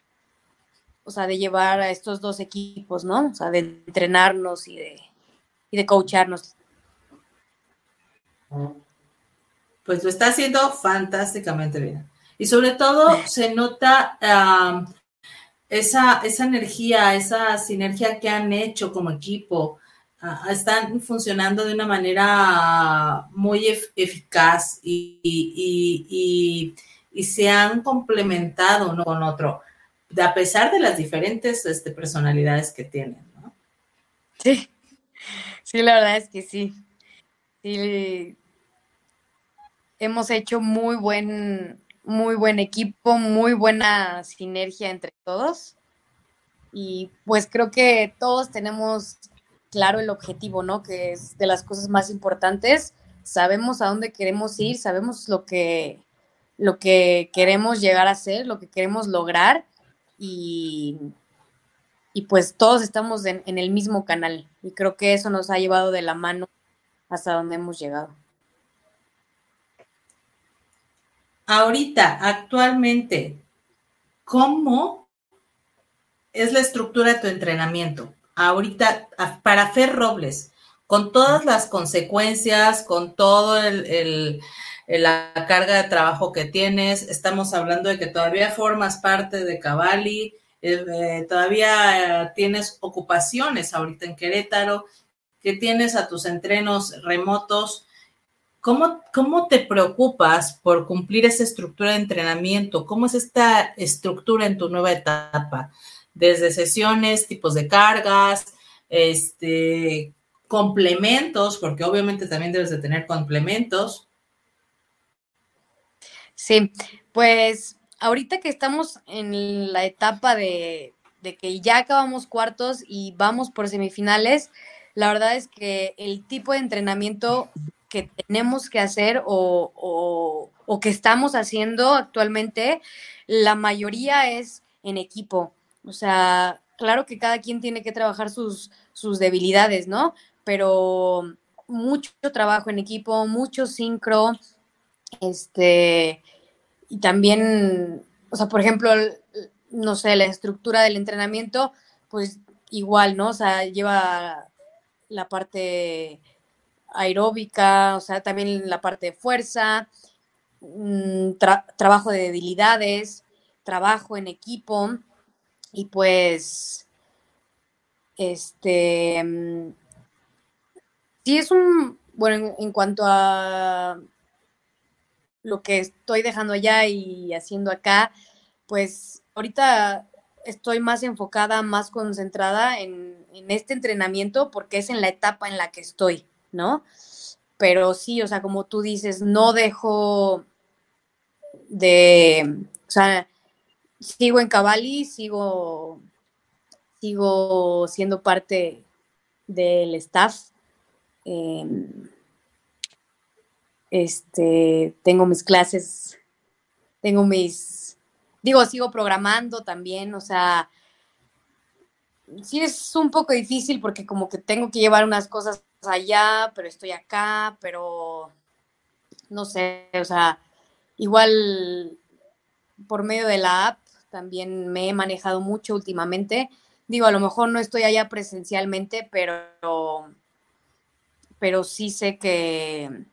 o sea, de llevar a estos dos equipos, ¿no? O sea, de entrenarnos y de, y de coacharnos. Pues lo está haciendo fantásticamente bien. Y sobre todo se nota esa, esa energía, esa sinergia que han hecho como equipo. Ah, están funcionando de una manera muy eficaz y y se han complementado uno con otro, a pesar de las diferentes este, personalidades que tienen, ¿no? Sí, sí, la verdad es que sí. Sí, hemos hecho muy buen, muy buen equipo, muy buena sinergia entre todos. Y pues creo que todos tenemos claro el objetivo, ¿no? Que es de las cosas más importantes. Sabemos a dónde queremos ir, sabemos lo que, lo que queremos llegar a ser, lo que queremos lograr y, y pues todos estamos en, el mismo canal y creo que eso nos ha llevado de la mano hasta donde hemos llegado. Ahorita, actualmente, ¿cómo es la estructura de tu entrenamiento? Ahorita, para Fer Robles, con todas las consecuencias, con todo el eh, la carga de trabajo que tienes. Estamos hablando de que todavía formas parte de Cavalli, eh, todavía tienes ocupaciones ahorita en Querétaro, que tienes a tus entrenos remotos. ¿Cómo, ¿Cómo te preocupas por cumplir esa estructura de entrenamiento? ¿Cómo es esta estructura en tu nueva etapa? Desde sesiones, tipos de cargas, este, complementos, porque obviamente también debes de tener complementos, Sí, pues ahorita que estamos en la etapa de, que ya acabamos cuartos y vamos por semifinales, la verdad es que el tipo de entrenamiento que tenemos que hacer o, o, que estamos haciendo actualmente, la mayoría es en equipo. O sea, claro que cada quien tiene que trabajar sus, sus debilidades, ¿no? Pero mucho trabajo en equipo, mucho sincro, este, y también, o sea, por ejemplo, no sé, la estructura del entrenamiento, pues igual, ¿no? O sea, lleva la parte aeróbica, o sea, también la parte de fuerza, mm, trabajo de debilidades, trabajo en equipo y pues, este, mm, sí es un, bueno, en cuanto a lo que estoy dejando allá y haciendo acá, pues ahorita estoy más enfocada, más concentrada en, este entrenamiento porque es en la etapa en la que estoy, ¿no? Pero sí, o sea, como tú dices, no dejo de, o sea, sigo en Cavalli, sigo, sigo siendo parte del staff. Em, este, tengo mis clases, tengo mis, digo, sigo programando también, o sea, sí es un poco difícil porque como que tengo que llevar unas cosas allá, pero estoy acá, pero no sé, o sea, igual por medio de la app también me he manejado mucho últimamente. Digo, a lo mejor no estoy allá presencialmente, pero, pero sí sé que,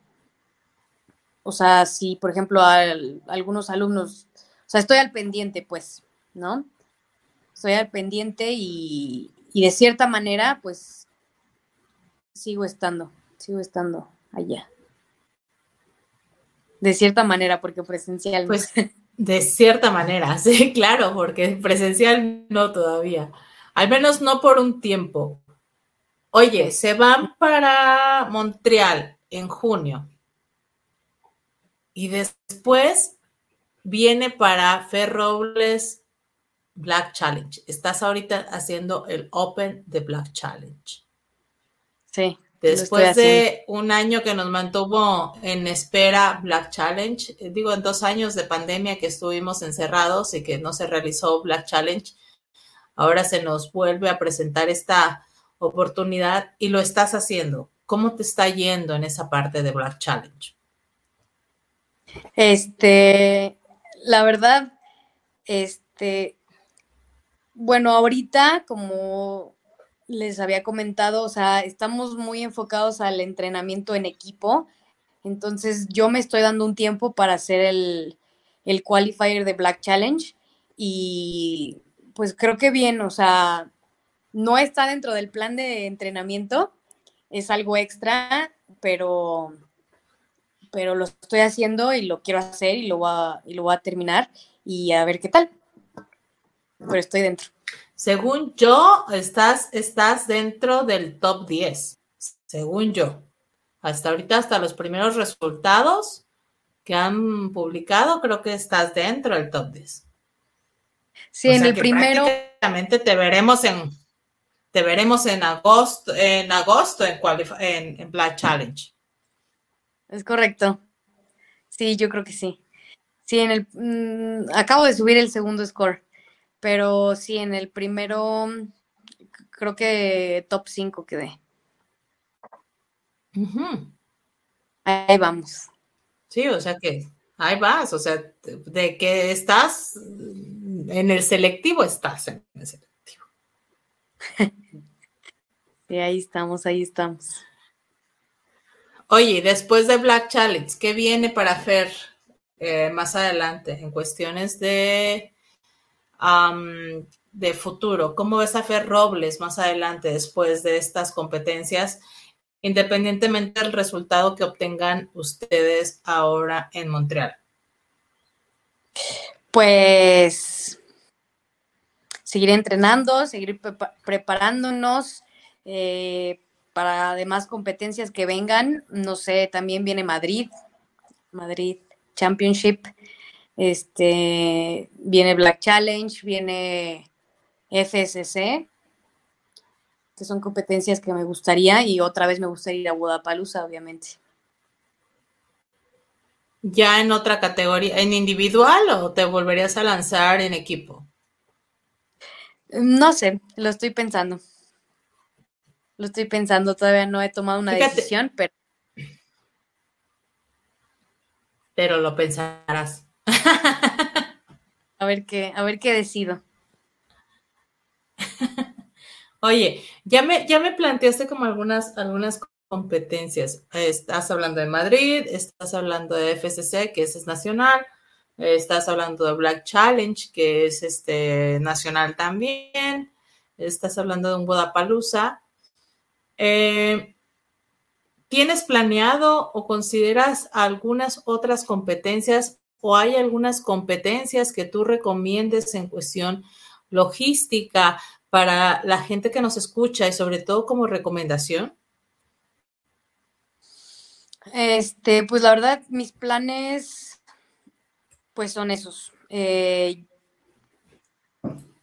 o sea, si, por ejemplo, a, algunos alumnos, o sea, estoy al pendiente, pues, ¿no? Estoy al pendiente y, de cierta manera, pues, sigo estando, sigo estando allá. De cierta manera, porque presencial. Pues, de cierta manera, <laughs> sí, claro, porque presencial no todavía. Al menos no por un tiempo. Oye, se van para Montreal en junio. Y después, viene para Fer Robles Black Challenge? Estás ahorita haciendo el Open de Black Challenge. Sí. Después de un año que nos mantuvo en espera Black Challenge, eh, digo, en dos años de pandemia que estuvimos encerrados y que no se realizó Black Challenge, ahora se nos vuelve a presentar esta oportunidad y lo estás haciendo. ¿Cómo te está yendo en esa parte de Black Challenge? Este, la verdad, este, bueno, ahorita como les había comentado, o sea, estamos muy enfocados al entrenamiento en equipo. Entonces, yo me estoy dando un tiempo para hacer el, el qualifier de Black Challenge y pues creo que bien, o sea, no está dentro del plan de entrenamiento, es algo extra, pero, pero lo estoy haciendo y lo quiero hacer y lo voy a, y lo voy a terminar y a ver qué tal. Pero estoy dentro. Según yo, estás, estás dentro del top 10, según yo. Hasta ahorita, hasta los primeros resultados que han publicado, creo que estás dentro del top 10. Sí, en el primero. Prácticamente te veremos en, te veremos en agosto, en agosto en, en Black Challenge. Es correcto. Sí, yo creo que sí. Sí, en el mm, acabo de subir el segundo score. Pero sí, en el primero, creo que top 5 quedé. Ahí vamos. Sí, o sea que ahí vas, o sea, de que estás en el selectivo, estás en el selectivo. <laughs> Sí, ahí estamos, ahí estamos. Oye, después de Black Challenge, ¿qué viene para hacer eh, más adelante en cuestiones de de futuro? ¿Cómo ves a Fer Robles más adelante después de estas competencias, independientemente del resultado que obtengan ustedes ahora en Montreal? Pues seguir entrenando, seguir preparándonos eh, para demás competencias que vengan. No sé, también viene Madrid, Madrid Championship. Este, viene Black Challenge, viene FSC, que son competencias que me gustaría y otra vez me gustaría ir a Budapalooza, obviamente. ¿Ya en otra categoría, en individual o te volverías a lanzar en equipo? No sé, lo estoy pensando. Lo estoy pensando, todavía no he tomado una decisión, pero... Pero lo pensarás <laughs> a ver qué, a ver qué decido. <laughs> Oye, ya me, ya me planteaste como algunas, algunas competencias. Estás hablando de Madrid, estás hablando de FCC, que es nacional, estás hablando de Black Challenge, que es este nacional también, estás hablando de un Guadalajara. Eh, ¿Tienes planeado o consideras algunas otras competencias o hay algunas competencias que tú recomiendes en cuestión logística para la gente que nos escucha y sobre todo como recomendación? Este, pues la verdad, mis planes, pues son esos. Eh,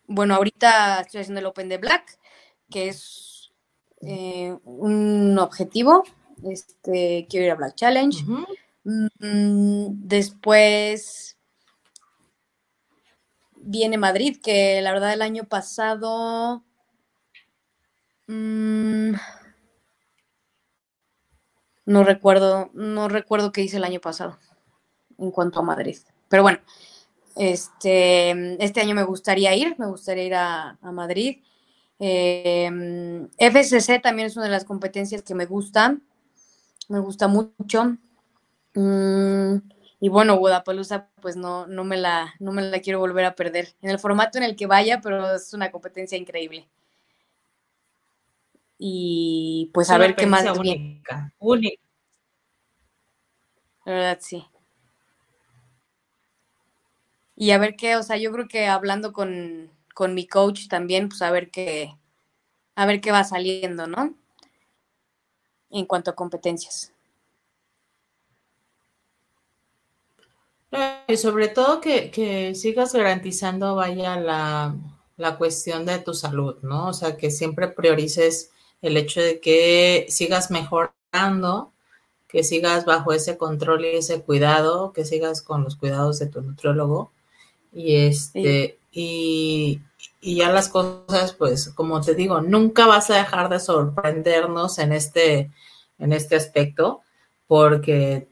bueno, ahorita estoy haciendo el Open de Black, que es eh, un objetivo. Este, quiero ir a Black Challenge. Mm, después viene Madrid, que la verdad el año pasado... Mm, no recuerdo, no recuerdo qué hice el año pasado en cuanto a Madrid. Pero bueno, este, este año me gustaría ir, me gustaría ir a, Madrid. Em, FCC también es una de las competencias que me gustan, me gusta mucho. Mm, y bueno, Budapalooza, pues no, no, me la, no me la quiero volver a perder. En el formato en el que vaya, pero es una competencia increíble. Y pues a ver qué más. Única, única. La verdad, sí. Y a ver qué, o sea, yo creo que hablando con, con mi coach también, pues a ver qué, a ver qué va saliendo, ¿no? En cuanto a competencias. Y sobre todo que, sigas garantizando, vaya, la, la cuestión de tu salud, ¿no? O sea, que siempre priorices el hecho de que sigas mejorando, que sigas bajo ese control y ese cuidado, que sigas con los cuidados de tu nutriólogo. Y este, y, ya las cosas, pues, como te digo, nunca vas a dejar de sorprendernos en este, en este aspecto, porque,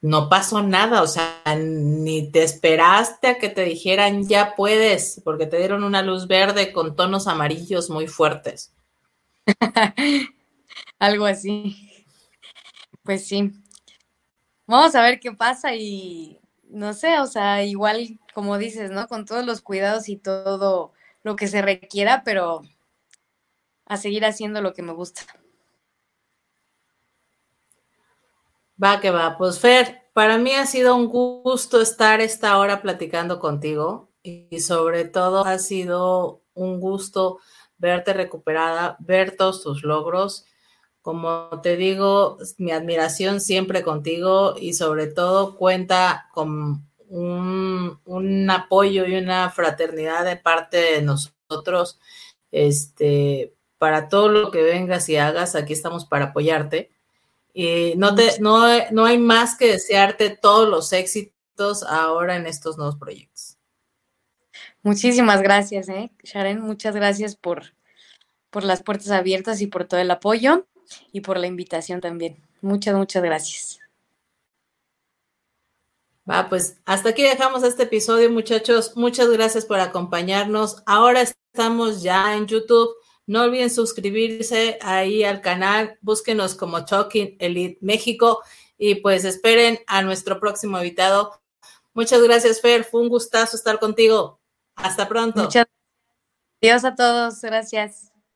no pasó nada, o sea, ni te esperaste a que te dijeran ya puedes, porque te dieron una luz verde con tonos amarillos muy fuertes. <laughs> Algo así. Pues sí. Vamos a ver qué pasa y no sé, o sea, igual como dices, ¿no? Con todos los cuidados y todo lo que se requiera, pero a seguir haciendo lo que me gusta. Va que va. Pues Fer, para mí ha sido un gusto estar esta hora platicando contigo y sobre todo ha sido un gusto verte recuperada, ver todos tus logros. Como te digo, mi admiración siempre contigo y sobre todo cuenta con un, un apoyo y una fraternidad de parte de nosotros. Este, para todo lo que vengas y hagas, aquí estamos para apoyarte. Y no, te, no, no hay más que desearte todos los éxitos ahora en estos nuevos proyectos. Muchísimas gracias, ¿eh? Sharon, muchas gracias por, por las puertas abiertas y por todo el apoyo y por la invitación también. Muchas, muchas gracias. Va, pues hasta aquí dejamos este episodio, muchachos. Muchas gracias por acompañarnos. Ahora estamos ya en YouTube. No olviden suscribirse ahí al canal. Búsquenos como Talking Elite México y pues esperen a nuestro próximo invitado. Muchas gracias, Fer. Fue un gustazo estar contigo. Hasta pronto. Muchas Adiós a todos. Gracias.